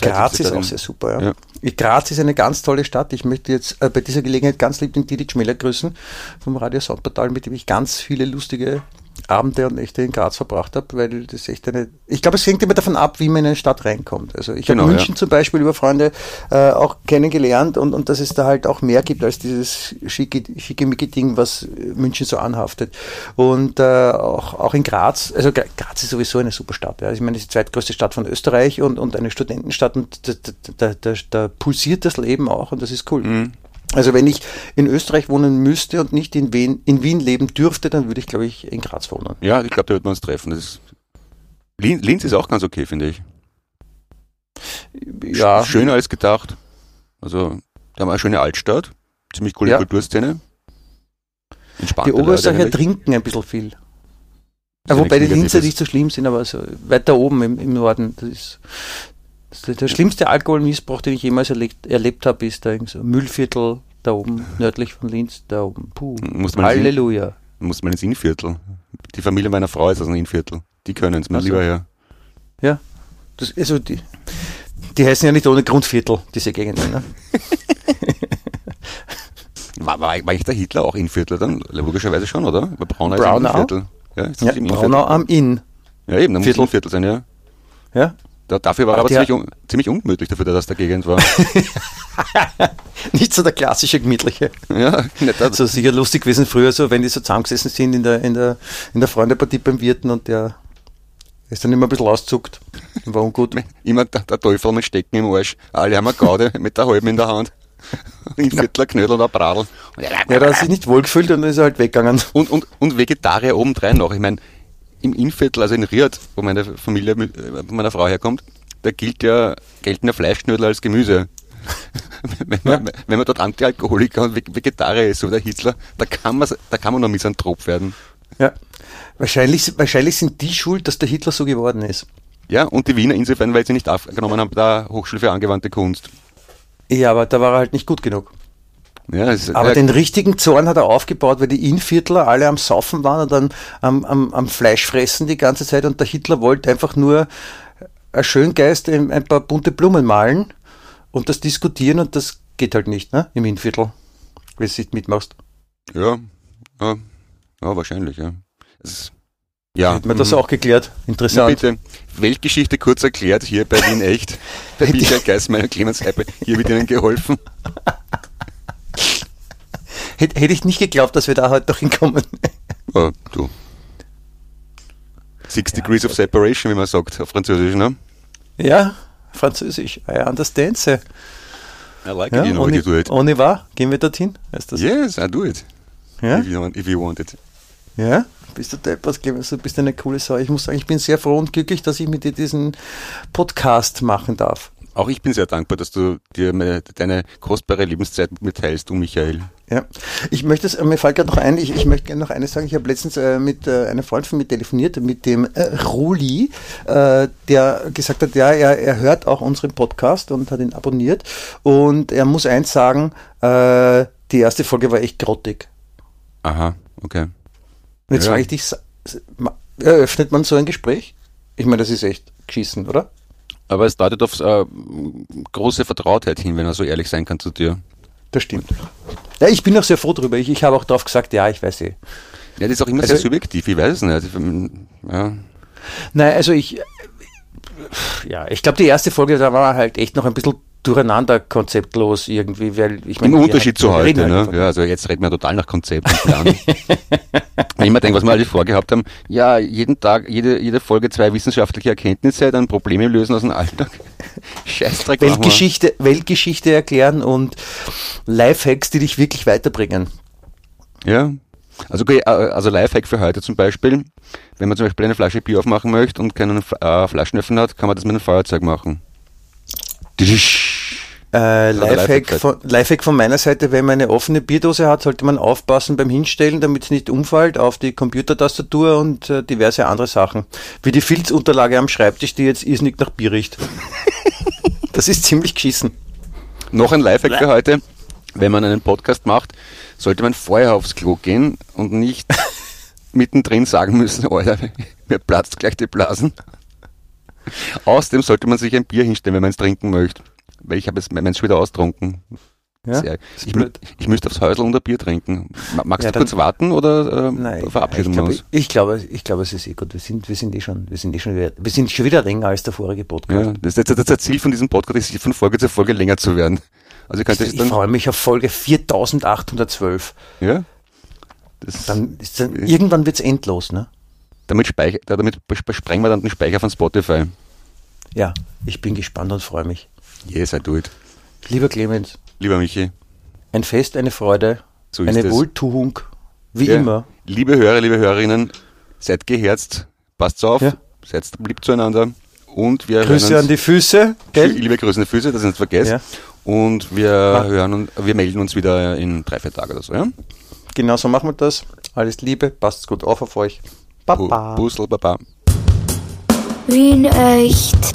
Graz ist auch sehr super, Ja. ja. Graz ist eine ganz tolle Stadt. Ich möchte jetzt äh, bei dieser Gelegenheit ganz lieb den Didi Schmeller grüßen vom Radio Soundportal, mit dem ich ganz viele lustige Abende und Nächte in Graz verbracht habe, weil das echt eine, ich glaube, es hängt immer davon ab, wie man in eine Stadt reinkommt. Also ich Genau, habe München ja. zum Beispiel über Freunde äh, auch kennengelernt und, und dass es da halt auch mehr gibt als dieses schicke, schicke Ding, was München so anhaftet. Und äh, auch, auch in Graz, also Gra- Graz ist sowieso eine super Stadt. Ja. Also ich meine, es ist die zweitgrößte Stadt von Österreich und, und eine Studentenstadt und da, da, da, da, da pulsiert das Leben auch und das ist cool. Mhm. Also wenn ich in Österreich wohnen müsste und nicht in Wien, in Wien leben dürfte, dann würde ich, glaube ich, in Graz wohnen. Ja, ich glaube, da wird man uns treffen. Ist, Lin- Linz ist auch ganz okay, finde ich. Ja, Sch- Schöner als gedacht. Also, da haben wir eine schöne Altstadt, ziemlich coole Ja. Kulturszene. Entspannte die Oberösterreicher trinken ein bisschen viel. Ja, wobei die Linzer nicht so schlimm sind, aber so weiter oben im, im Norden, das ist der schlimmste Alkoholmissbrauch, den ich jemals erlebt, erlebt habe, ist da irgend so Müllviertel da oben, nördlich von Linz, da oben. Puh. Muss man, Halleluja. muss man ins Innviertel. Die Familie meiner Frau ist aus dem Innviertel. Die können es, mein Ach so. lieber Herr. Ja. Das, also die, die heißen ja nicht ohne Grundviertel, diese Gegenden. Ne? *laughs* War, war, war eigentlich der Hitler auch Innviertler dann? Logischerweise schon, oder? Weil Braunau ist Braunau? Innviertel. Ja, ist Ja, Innviertel? Braunau am Inn. Ja, eben, da muss Viertel. Innviertel sein, ja. Ja? Da, dafür war er Aber ziemlich, un, ziemlich ungemütlich dafür, dass der Gegend war. *laughs* Nicht so der klassische gemütliche. ja, nicht, das, So sicher lustig gewesen früher, so wenn die so zusammengesessen sind in der, in der, in der Freundepartie beim Wirten und der ist dann immer ein bisschen auszuckt. War ungut. *laughs* immer der, der Teufel mit Stecken im Arsch. Alle haben eine Gaude *laughs* mit der halben in der Hand. Ein Viertler Knödel oder Bradl. Ja, da hat sich nicht wohlgefühlt und dann ist er halt weggegangen. Und, und, und Vegetarier obendrein noch. Ich meine, im Innviertel, also in Riad, wo meine Familie äh, meiner Frau herkommt, da gilt ja, gelten ja Fleischknödel als Gemüse. *laughs* wenn, man, wenn man dort Antialkoholiker und Ve- Vegetarier ist, so wie der Hitler, da kann man, da kann man noch Misanthrop werden. Ja. Wahrscheinlich, wahrscheinlich sind die schuld, dass der Hitler so geworden ist. Ja, und die Wiener insofern, weil sie nicht aufgenommen haben der Hochschule für angewandte Kunst. Ja, aber da war er halt nicht gut genug. Ja, das ist, Aber ja, den richtigen Zorn hat er aufgebaut, weil die Innviertler alle am Saufen waren und dann am, am, am Fleisch fressen die ganze Zeit und der Hitler wollte einfach nur ein Schöngeist ein, ein paar bunte Blumen malen und das diskutieren und das geht halt nicht, ne? Im Innviertel. Wenn du es nicht mitmachst. ja, ja, ja, wahrscheinlich, ja. Ist, ja. Hat man das auch geklärt? Interessant. bitte, Weltgeschichte kurz erklärt, hier bei Wien echt. *laughs* Bei Michael Geismeier, Clemens Heipe, hier wird Ihnen geholfen. *laughs* Hätte, hätte ich nicht geglaubt, dass wir da heute noch hinkommen. Oh, du. Six Degrees of Separation, wie man sagt, auf Französisch, ne? ja, Französisch. I understand, sir. I like Ja, it, you know, you do it. ohne war, gehen wir dorthin? Heißt das? Yes, I do it. Ja? If, you want, if you want it. Ja, bist du deppert, Clemens, du bist eine coole Sau. Ich muss sagen, ich bin sehr froh und glücklich, dass ich mit dir diesen Podcast machen darf. Auch ich bin sehr dankbar, dass du dir meine, deine kostbare Lebenszeit mit mir teilst, du Michael. Ja, ich möchte es, mir fällt gerade noch ein, ich, ich möchte gerne noch eines sagen. Ich habe letztens äh, mit äh, einem Freund von mir telefoniert, mit dem äh, Ruli, äh, der gesagt hat, ja, er, er hört auch unseren Podcast und hat ihn abonniert. Und er muss eins sagen, äh, die erste Folge war echt grottig. Aha, okay. Und jetzt Ja. frage ich dich, eröffnet man so ein Gespräch? Ich meine, das ist echt geschissen, oder? Aber es deutet auf äh, große Vertrautheit hin, wenn er so ehrlich sein kann zu dir. Das stimmt. Ja, ich bin auch sehr froh drüber. Ich, ich habe auch darauf gesagt, ja, ich weiß eh. Ja, das ist auch immer Also- sehr subjektiv, ich weiß es nicht. Ich, ähm, ja. Nein, also ich, ja, ich glaube, die erste Folge, da war halt echt noch ein bisschen durcheinander konzeptlos irgendwie, weil ich Im meine, wir Unterschied halt- zu heute, halt ne? einfach. Ja, also jetzt reden wir total nach Konzept und Plan. *laughs* Wenn ich mir denke, was wir alle vorgehabt haben, ja, jeden Tag, jede, jede Folge zwei wissenschaftliche Erkenntnisse, dann Probleme lösen aus dem Alltag. *laughs* Scheißdreck. Weltgeschichte, Weltgeschichte erklären und Lifehacks, die dich wirklich weiterbringen. Ja. Also, okay, äh, also Lifehack für heute zum Beispiel, wenn man zum Beispiel eine Flasche Bier aufmachen möchte und keinen äh, Flaschenöffner hat, kann man das mit einem Feuerzeug machen. Äh, Lifehack von, Lifehack von meiner Seite, wenn man eine offene Bierdose hat, sollte man aufpassen beim Hinstellen, damit es nicht umfällt auf die Computertastatur und äh, diverse andere Sachen. Wie die Filzunterlage am Schreibtisch, die jetzt irrsinnig nach Bier riecht. *laughs* das ist ziemlich geschissen. Noch ein Lifehack für heute. Wenn man einen Podcast macht, sollte man vorher aufs Klo gehen und nicht *laughs* mittendrin sagen müssen, Alter, mir platzt gleich die Blasen. Außerdem sollte man sich ein Bier hinstellen, wenn man es trinken möchte. Weil ich habe jetzt meins schon wieder austrunken. Ja? Ich, mü- ich müsste aufs Häusl und ein Bier trinken. Ma- Magst Ja, du kurz warten oder äh, Nein, verabschieden ich wir uns? ich, glaube, ich glaube, es ist eh gut. Wir sind, wir sind eh schon, wir sind eh schon wieder, wir sind schon wieder länger als der vorige Podcast. Ja, das, das, das, das Ziel von diesem Podcast ist, von Folge zu Folge länger zu werden. Also Ich, es dann, freue mich auf Folge 4812. ja, das, Dann dann, irgendwann wird's endlos, ne? Damit, speicher, damit besprengen wir dann den Speicher von Spotify. Ja, ich bin gespannt und freue mich. Yes, I do it. Lieber Clemens, Lieber Michi, ein Fest, eine Freude, so ist eine es. Wohltuung, wie Ja. immer. Liebe Hörer, liebe Hörerinnen, seid geherzt, passt auf, Ja. seid lieb zueinander und wir Grüße an die Füße, gell? liebe grüßende Füße, dass ihr nicht vergesst. Ja. Und wir Ah. hören und wir melden uns wieder in drei, vier Tagen oder so, ja? Genau so machen wir das. Alles Liebe, passt gut auf auf euch. Bu- Baba. Busel, Baba. Wien echt.